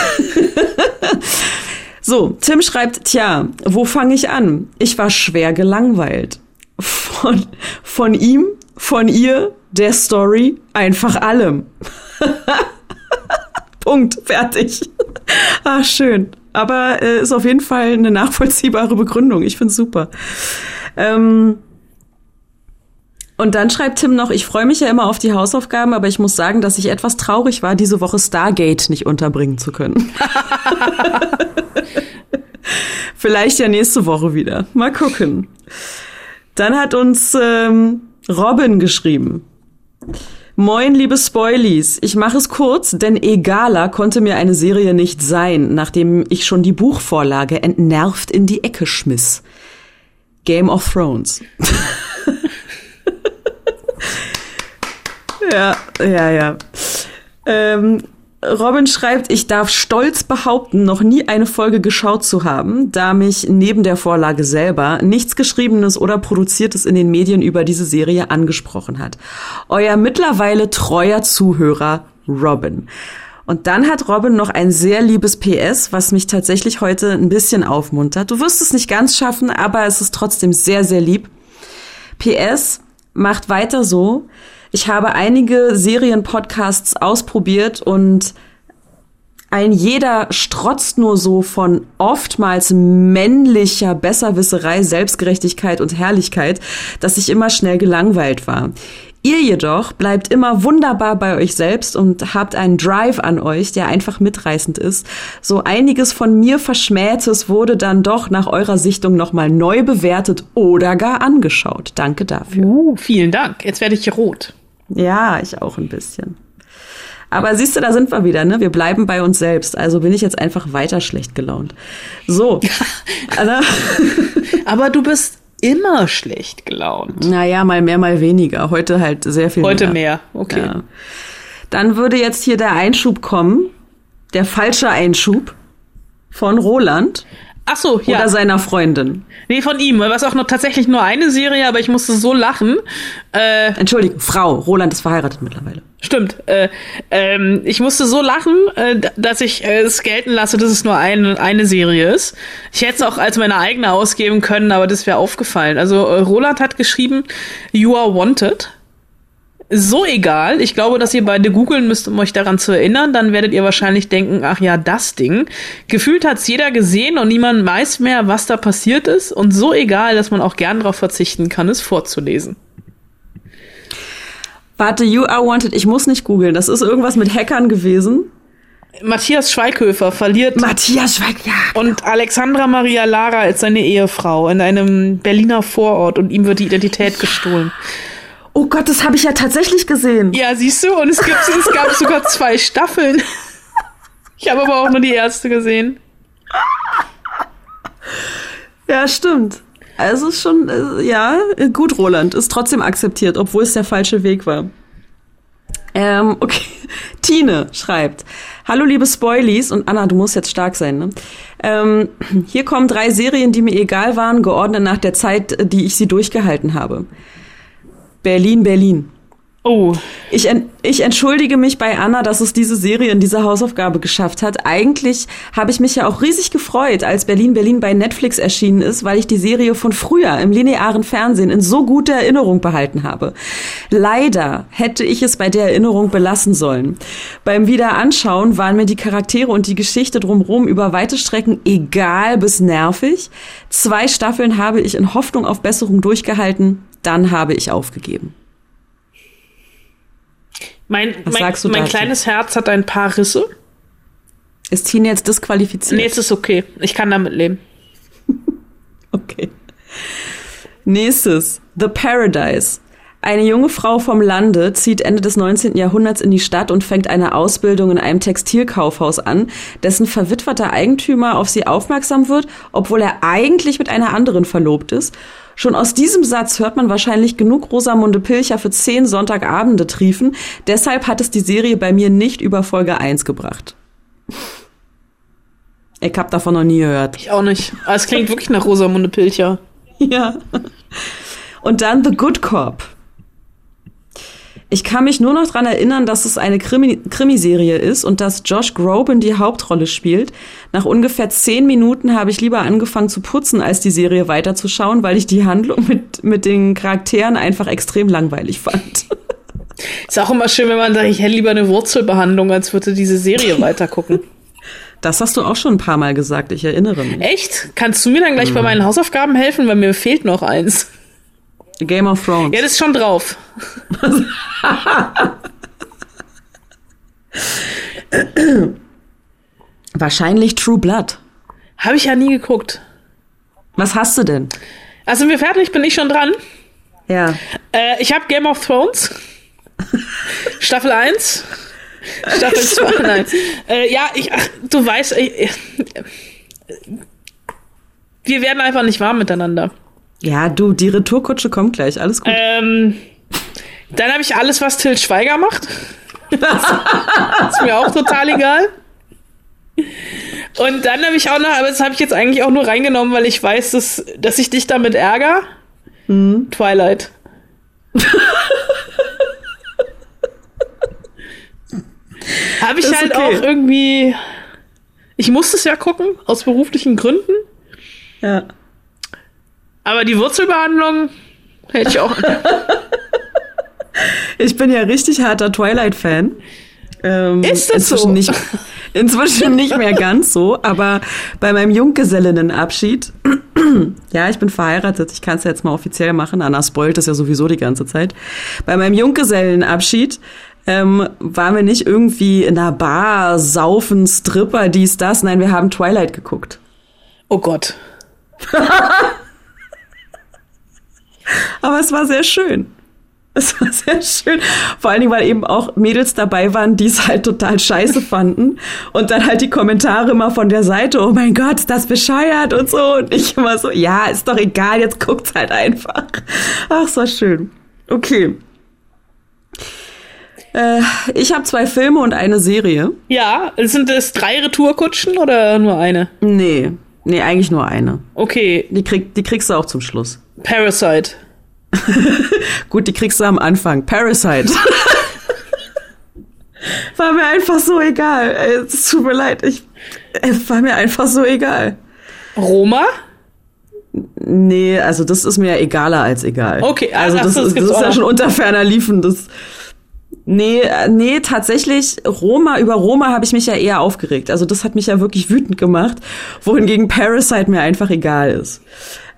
so, Tim schreibt, tja, wo fange ich an? Ich war schwer gelangweilt. Von, von ihm, von ihr, der Story, einfach allem. (laughs) Punkt, fertig. Ach, schön. Aber äh, ist auf jeden Fall eine nachvollziehbare Begründung. Ich find's super. Ähm, und dann schreibt Tim noch, ich freue mich ja immer auf die Hausaufgaben, aber ich muss sagen, dass ich etwas traurig war, diese Woche Stargate nicht unterbringen zu können. (laughs) Vielleicht ja nächste Woche wieder. Mal gucken. Dann hat uns ähm, Robin geschrieben. Moin, liebe Spoilies. Ich mache es kurz, denn egaler konnte mir eine Serie nicht sein, nachdem ich schon die Buchvorlage entnervt in die Ecke schmiss. Game of Thrones. (laughs) ja, ja, ja. Ähm, Robin schreibt, ich darf stolz behaupten, noch nie eine Folge geschaut zu haben, da mich neben der Vorlage selber nichts Geschriebenes oder Produziertes in den Medien über diese Serie angesprochen hat. Euer mittlerweile treuer Zuhörer Robin. Und dann hat Robin noch ein sehr liebes PS, was mich tatsächlich heute ein bisschen aufmuntert. Du wirst es nicht ganz schaffen, aber es ist trotzdem sehr, sehr lieb. PS, macht weiter so. Ich habe einige Serienpodcasts ausprobiert und ein jeder strotzt nur so von oftmals männlicher Besserwisserei, Selbstgerechtigkeit und Herrlichkeit, dass ich immer schnell gelangweilt war. Ihr jedoch bleibt immer wunderbar bei euch selbst und habt einen Drive an euch, der einfach mitreißend ist. So einiges von mir Verschmähtes wurde dann doch nach eurer Sichtung nochmal neu bewertet oder gar angeschaut. Danke dafür. Uh, vielen Dank. Jetzt werde ich hier rot. Ja, ich auch ein bisschen. Aber siehst du, da sind wir wieder, ne? Wir bleiben bei uns selbst. Also bin ich jetzt einfach weiter schlecht gelaunt. So. Anna. (laughs) Aber du bist immer schlecht gelaunt. Naja, mal mehr, mal weniger. Heute halt sehr viel Heute mehr. mehr, okay. Ja. Dann würde jetzt hier der Einschub kommen. Der falsche Einschub von Roland. Ach so, ja. Oder seiner Freundin. Nee, von ihm. Was auch noch tatsächlich nur eine Serie, aber ich musste so lachen. Äh, Entschuldigung, Frau. Roland ist verheiratet mittlerweile. Stimmt. Äh, ähm, ich musste so lachen, äh, dass ich äh, es gelten lasse, dass es nur ein, eine Serie ist. Ich hätte es auch als meine eigene ausgeben können, aber das wäre aufgefallen. Also äh, Roland hat geschrieben, You are wanted. So egal. Ich glaube, dass ihr beide googeln müsst, um euch daran zu erinnern. Dann werdet ihr wahrscheinlich denken, ach ja, das Ding. Gefühlt hat's jeder gesehen und niemand weiß mehr, was da passiert ist. Und so egal, dass man auch gern darauf verzichten kann, es vorzulesen. Warte, You Are Wanted. Ich muss nicht googeln. Das ist irgendwas mit Hackern gewesen. Matthias Schweighöfer verliert. Matthias Schweig, ja. Und Alexandra Maria Lara ist seine Ehefrau in einem Berliner Vorort und ihm wird die Identität gestohlen. Oh Gott, das habe ich ja tatsächlich gesehen. Ja, siehst du, und es, gibt, es gab sogar zwei Staffeln. Ich habe aber auch nur die erste gesehen. Ja, stimmt. Also ist schon, äh, ja, gut, Roland. Ist trotzdem akzeptiert, obwohl es der falsche Weg war. Ähm, okay. (laughs) Tine schreibt. Hallo liebe Spoilies und Anna, du musst jetzt stark sein. Ne? Ähm, (clears throat) hier kommen drei Serien, die mir egal waren, geordnet nach der Zeit, die ich sie durchgehalten habe. Berlin, Berlin. Oh. Ich, en ich entschuldige mich bei Anna, dass es diese Serie in dieser Hausaufgabe geschafft hat. Eigentlich habe ich mich ja auch riesig gefreut, als Berlin Berlin bei Netflix erschienen ist, weil ich die Serie von früher im linearen Fernsehen in so guter Erinnerung behalten habe. Leider hätte ich es bei der Erinnerung belassen sollen. Beim Wiederanschauen waren mir die Charaktere und die Geschichte drumherum über weite Strecken egal bis nervig. Zwei Staffeln habe ich in Hoffnung auf Besserung durchgehalten, dann habe ich aufgegeben. Mein, Was mein, sagst du mein kleines Herz hat ein paar Risse. Ist Tine jetzt disqualifiziert? Nee, es ist okay. Ich kann damit leben. (laughs) Okay. Nächstes. The Paradise. Eine junge Frau vom Lande zieht Ende des 19. Jahrhunderts in die Stadt und fängt eine Ausbildung in einem Textilkaufhaus an, dessen verwitweter Eigentümer auf sie aufmerksam wird, obwohl er eigentlich mit einer anderen verlobt ist. Schon aus diesem Satz hört man wahrscheinlich genug Rosamunde Pilcher für zehn Sonntagabende triefen. Deshalb hat es die Serie bei mir nicht über Folge 1 gebracht. Ich hab davon noch nie gehört. Ich auch nicht. Aber es klingt wirklich nach Rosamunde Pilcher. (laughs) Ja. Und dann The Good Cop. Ich kann mich nur noch dran erinnern, dass es eine Krimi Krimiserie ist und dass Josh Groban die Hauptrolle spielt. Nach ungefähr zehn Minuten habe ich lieber angefangen zu putzen, als die Serie weiterzuschauen, weil ich die Handlung mit, mit den Charakteren einfach extrem langweilig fand. Ist auch immer schön, wenn man sagt, ich hätte lieber eine Wurzelbehandlung, als würde diese Serie weitergucken. (laughs) Das hast du auch schon ein paar Mal gesagt, ich erinnere mich. Echt? Kannst du mir dann gleich bei meinen Hausaufgaben helfen, weil mir fehlt noch eins. Game of Thrones. Ja, das ist schon drauf. (laughs) Wahrscheinlich True Blood. Habe ich ja nie geguckt. Was hast du denn? Also sind wir fertig? Bin ich schon dran? Ja. Äh, ich habe Game of Thrones. Staffel 1. Staffel 2. (laughs) Nein. Äh, ja, ich, ach, du weißt, ich, wir werden einfach nicht warm miteinander. Ja, du, die Retourkutsche kommt gleich, alles gut. Ähm, dann habe ich alles, was Till Schweiger macht. Das (laughs) ist mir auch total egal. Und dann habe ich auch noch, aber das habe ich jetzt eigentlich auch nur reingenommen, weil ich weiß, dass, dass ich dich damit ärgere. Mhm. Twilight. (laughs) habe ich halt okay. auch irgendwie. Ich musste es ja gucken, aus beruflichen Gründen. Ja. Aber die Wurzelbehandlung hätte ich auch. (laughs) Ich bin ja richtig harter Twilight-Fan. Ähm, Ist das inzwischen so? Nicht, inzwischen nicht mehr (laughs) ganz so, aber bei meinem Junggesellinnenabschied, (clears throat) ja, ich bin verheiratet, ich kann es jetzt mal offiziell machen, Anna spoilt es ja sowieso die ganze Zeit. Bei meinem Junggesellenabschied ähm, waren wir nicht irgendwie in einer Bar, saufen, Stripper, dies, das. Nein, wir haben Twilight geguckt. Oh Gott. (laughs) Aber es war sehr schön. Es war sehr schön. Vor allen Dingen, weil eben auch Mädels dabei waren, die es halt total scheiße fanden. Und dann halt die Kommentare immer von der Seite, oh mein Gott, ist das bescheuert und so. Und ich immer so, ja, ist doch egal, jetzt guckt's halt einfach. Ach, es war schön. Okay. Äh, ich habe zwei Filme und eine Serie. Ja, sind es drei Retourkutschen oder nur eine? Nee, nee, eigentlich nur eine. Okay, Die, krieg, die kriegst du auch zum Schluss. Parasite. (laughs) Gut, die kriegst du am Anfang. Parasite. (laughs) war mir einfach so egal. Es tut mir leid. Ich, es war mir einfach so egal. Roma? Nee, also das ist mir egaler als egal. Okay, also ach das, das ist, das ist ja schon unter ferner Liefen. Das, nee, äh, nee, tatsächlich, Roma, über Roma habe ich mich ja eher aufgeregt. Also das hat mich ja wirklich wütend gemacht, wohingegen Parasite mir einfach egal ist.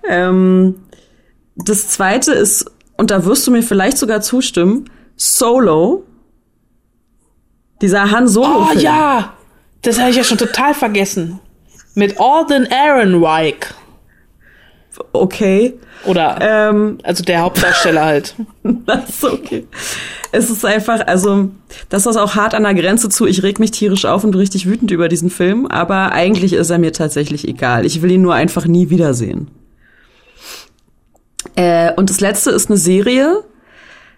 Ähm, das zweite ist, und da wirst du mir vielleicht sogar zustimmen, Solo. Dieser Han Solo. Oh Film. ja, das habe ich ja schon total vergessen. Mit Alden Ehrenreich. Okay. Oder, Ähm, also der Hauptdarsteller halt. (laughs) Das ist okay. Es ist einfach, also, das ist auch hart an der Grenze zu, ich reg mich tierisch auf und bin richtig wütend über diesen Film, aber eigentlich ist er mir tatsächlich egal. Ich will ihn nur einfach nie wiedersehen. Äh, und das letzte ist eine Serie,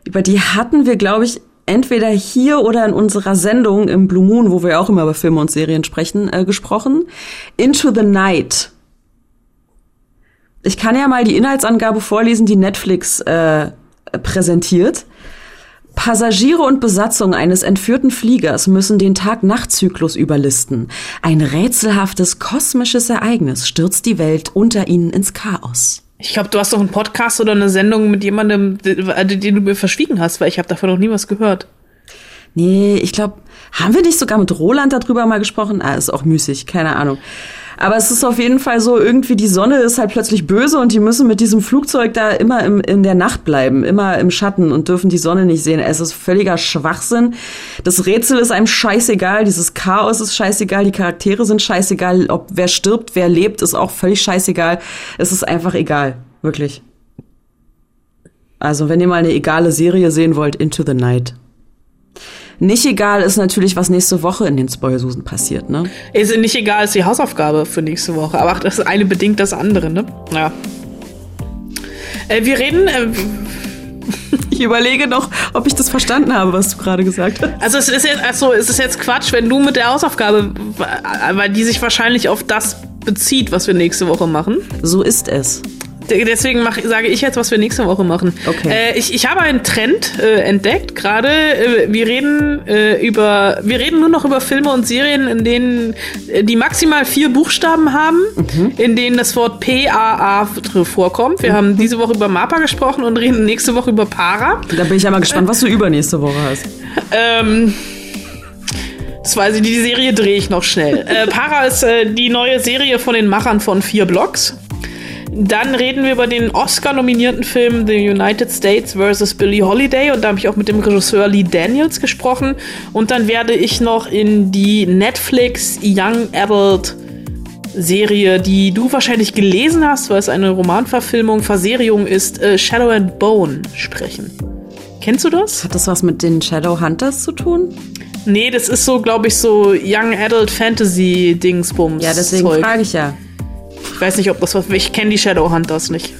über die hatten wir, glaube ich, entweder hier oder in unserer Sendung im Blue Moon, wo wir auch immer über Filme und Serien sprechen, äh, gesprochen. Into the Night. Ich kann ja mal die Inhaltsangabe vorlesen, die Netflix äh, präsentiert. Passagiere und Besatzung eines entführten Fliegers müssen den Tag-Nacht-Zyklus überlisten. Ein rätselhaftes kosmisches Ereignis stürzt die Welt unter ihnen ins Chaos. Ich glaube, du hast doch einen Podcast oder eine Sendung mit jemandem, den du mir verschwiegen hast, weil ich habe davon noch nie was gehört. Nee, ich glaube, haben wir nicht sogar mit Roland darüber mal gesprochen? Ah, ist auch müßig, keine Ahnung. Aber es ist auf jeden Fall so, irgendwie die Sonne ist halt plötzlich böse und die müssen mit diesem Flugzeug da immer im, in der Nacht bleiben, immer im Schatten und dürfen die Sonne nicht sehen. Es ist völliger Schwachsinn. Das Rätsel ist einem scheißegal, dieses Chaos ist scheißegal, die Charaktere sind scheißegal, ob wer stirbt, wer lebt, ist auch völlig scheißegal. Es ist einfach egal, wirklich. Also, wenn ihr mal eine egale Serie sehen wollt, Into the Night. Nicht egal ist natürlich, was nächste Woche in den Spoilsusen passiert, ne? Ist nicht egal, ist die Hausaufgabe für nächste Woche. Aber das eine bedingt das andere, ne? Ja. Äh, wir reden. Äh, (laughs) Ich überlege noch, ob ich das verstanden habe, was du gerade gesagt hast. also es ist jetzt, also es ist jetzt Quatsch, wenn du mit der Hausaufgabe, weil die sich wahrscheinlich auf das bezieht, was wir nächste Woche machen. So ist es. Deswegen mach, sage ich jetzt, was wir nächste Woche machen. Okay. Äh, ich, ich habe einen Trend äh, entdeckt gerade. Äh, wir reden äh, über, wir reden nur noch über Filme und Serien, in denen äh, die maximal vier Buchstaben haben, in denen das Wort P-A-A vorkommt. Wir haben diese Woche über Mappa gesprochen und reden nächste Woche über Para. Da bin ich ja mal gespannt, was du übernächste Woche hast. Ähm, das weiß ich, die Serie drehe ich noch schnell. äh, Para ist äh, die neue Serie von den Machern von vier Blocks. Dann reden wir über den Oscar-nominierten Film The United States vs. Billie Holiday und da habe ich auch mit dem Regisseur Lee Daniels gesprochen. Und dann werde ich noch in die Netflix Young Adult Serie, die du wahrscheinlich gelesen hast, weil es eine Romanverfilmung, Verserierung ist, äh, Shadow and Bone sprechen. Kennst du das? Hat das was mit den Shadowhunters zu tun? Nee, das ist so, glaube ich, so Young Adult Fantasy Dingsbums. Ja, deswegen frage ich ja. Ich weiß nicht, ob das was. Ich kenne die Shadowhunters nicht.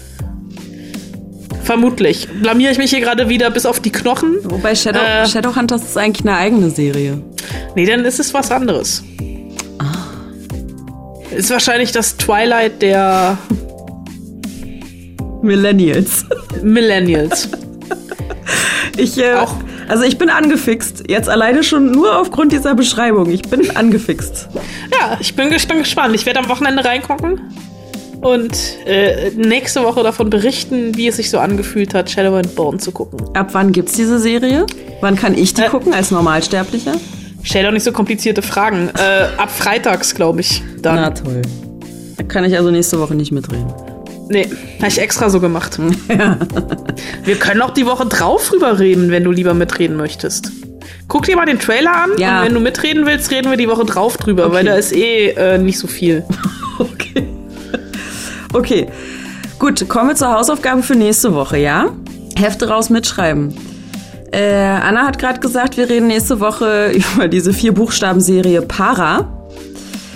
Vermutlich. Blamiere ich mich hier gerade wieder bis auf die Knochen? Wobei Shadow, Äh. Shadowhunters ist eigentlich eine eigene Serie. Nee, dann ist es was anderes. Ist wahrscheinlich das Twilight der Millennials. Millennials. (laughs) Ich, äh, Auch- Also ich bin angefixt. Jetzt alleine schon nur aufgrund dieser Beschreibung. Ich bin angefixt. Ja, ich bin gespannt. Ich werde am Wochenende reingucken und äh, nächste Woche davon berichten, wie es sich so angefühlt hat, Shadow and Bone zu gucken. Ab wann gibt's diese Serie? Wann kann ich die Äh. gucken als Normalsterblicher? Stell doch nicht so komplizierte Fragen. Äh, ab freitags, glaube ich. Dann. Na toll. Da kann ich also nächste Woche nicht mitreden. Nee, habe ich extra so gemacht. (laughs) Wir können auch die Woche drauf drüber reden, wenn du lieber mitreden möchtest. Guck dir mal den Trailer an Ja. und wenn du mitreden willst, reden wir die Woche drauf drüber, Okay. weil da ist eh äh, nicht so viel. (laughs) Okay. Okay. Gut, kommen wir zur Hausaufgabe für nächste Woche, ja? Hefte raus mitschreiben. Äh, Anna hat gerade gesagt, wir reden nächste Woche (laughs) über diese vier Buchstaben-Serie Para.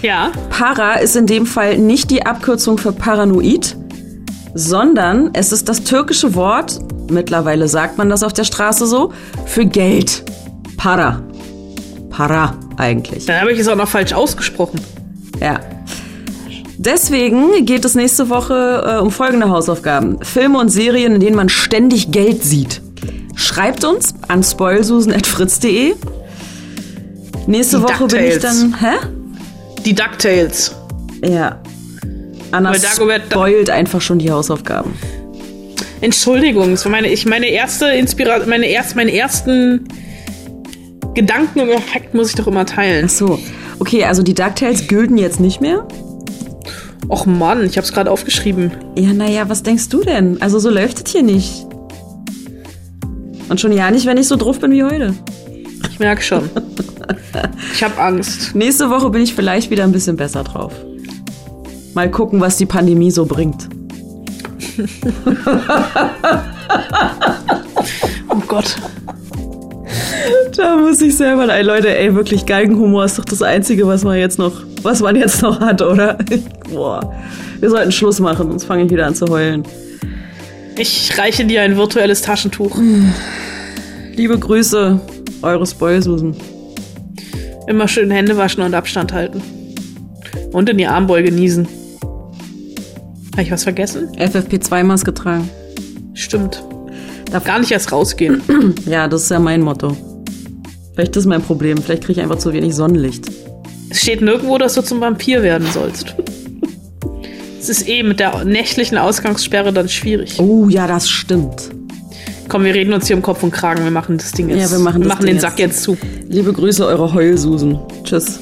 Ja, Para ist in dem Fall nicht die Abkürzung für paranoid, sondern es ist das türkische Wort, mittlerweile sagt man das auf der Straße so, für Geld. Para. Para eigentlich. dann habe ich es auch noch falsch ausgesprochen. Ja. Deswegen geht es nächste Woche äh, um folgende Hausaufgaben. Filme und Serien, in denen man ständig Geld sieht. Schreibt uns an spoilsusen.fritz.de. Nächste Die Woche bin ich dann. Hä? Die DuckTales. Ja. Anna spoilt einfach schon die Hausaufgaben. Entschuldigung, es war meine, ich, meine erste Inspiration, meine erst, meinen ersten Gedanken und Effekt muss ich doch immer teilen. Ach so. Okay, also die DuckTales gülten jetzt nicht mehr? Och Mann, ich habe es gerade aufgeschrieben. Ja, naja, was denkst du denn? Also so läuft es hier nicht. Und schon ja nicht, wenn ich so drauf bin wie heute. Ich merke schon. Ich habe Angst. (laughs) Nächste Woche bin ich vielleicht wieder ein bisschen besser drauf. Mal gucken, was die Pandemie so bringt. Oh Gott. Da muss ich selber, ey Leute, ey, wirklich Galgenhumor ist doch das Einzige, was man jetzt noch, was man jetzt noch hat, oder? (laughs) Boah. Wir sollten Schluss machen, sonst fange ich wieder an zu heulen. Ich reiche dir ein virtuelles Taschentuch. Liebe Grüße, eure Spoilsusen. Immer schön Hände waschen und Abstand halten. Und in die Armbeuge niesen. Habe ich was vergessen? FFP2-Maske tragen. Stimmt. Darf Gar nicht erst rausgehen. (clears throat) Ja, das ist ja mein Motto. Vielleicht ist das mein Problem. Vielleicht kriege ich einfach zu wenig Sonnenlicht. Es steht nirgendwo, dass du zum Vampir werden sollst. Es ist eh mit der nächtlichen Ausgangssperre dann schwierig. Oh ja, das stimmt. Komm, wir reden uns hier um Kopf und Kragen. Wir machen das Ding jetzt. Ja, wir machen das Ding den jetzt. Sack jetzt zu. Liebe Grüße, eure Heulsusen. Tschüss.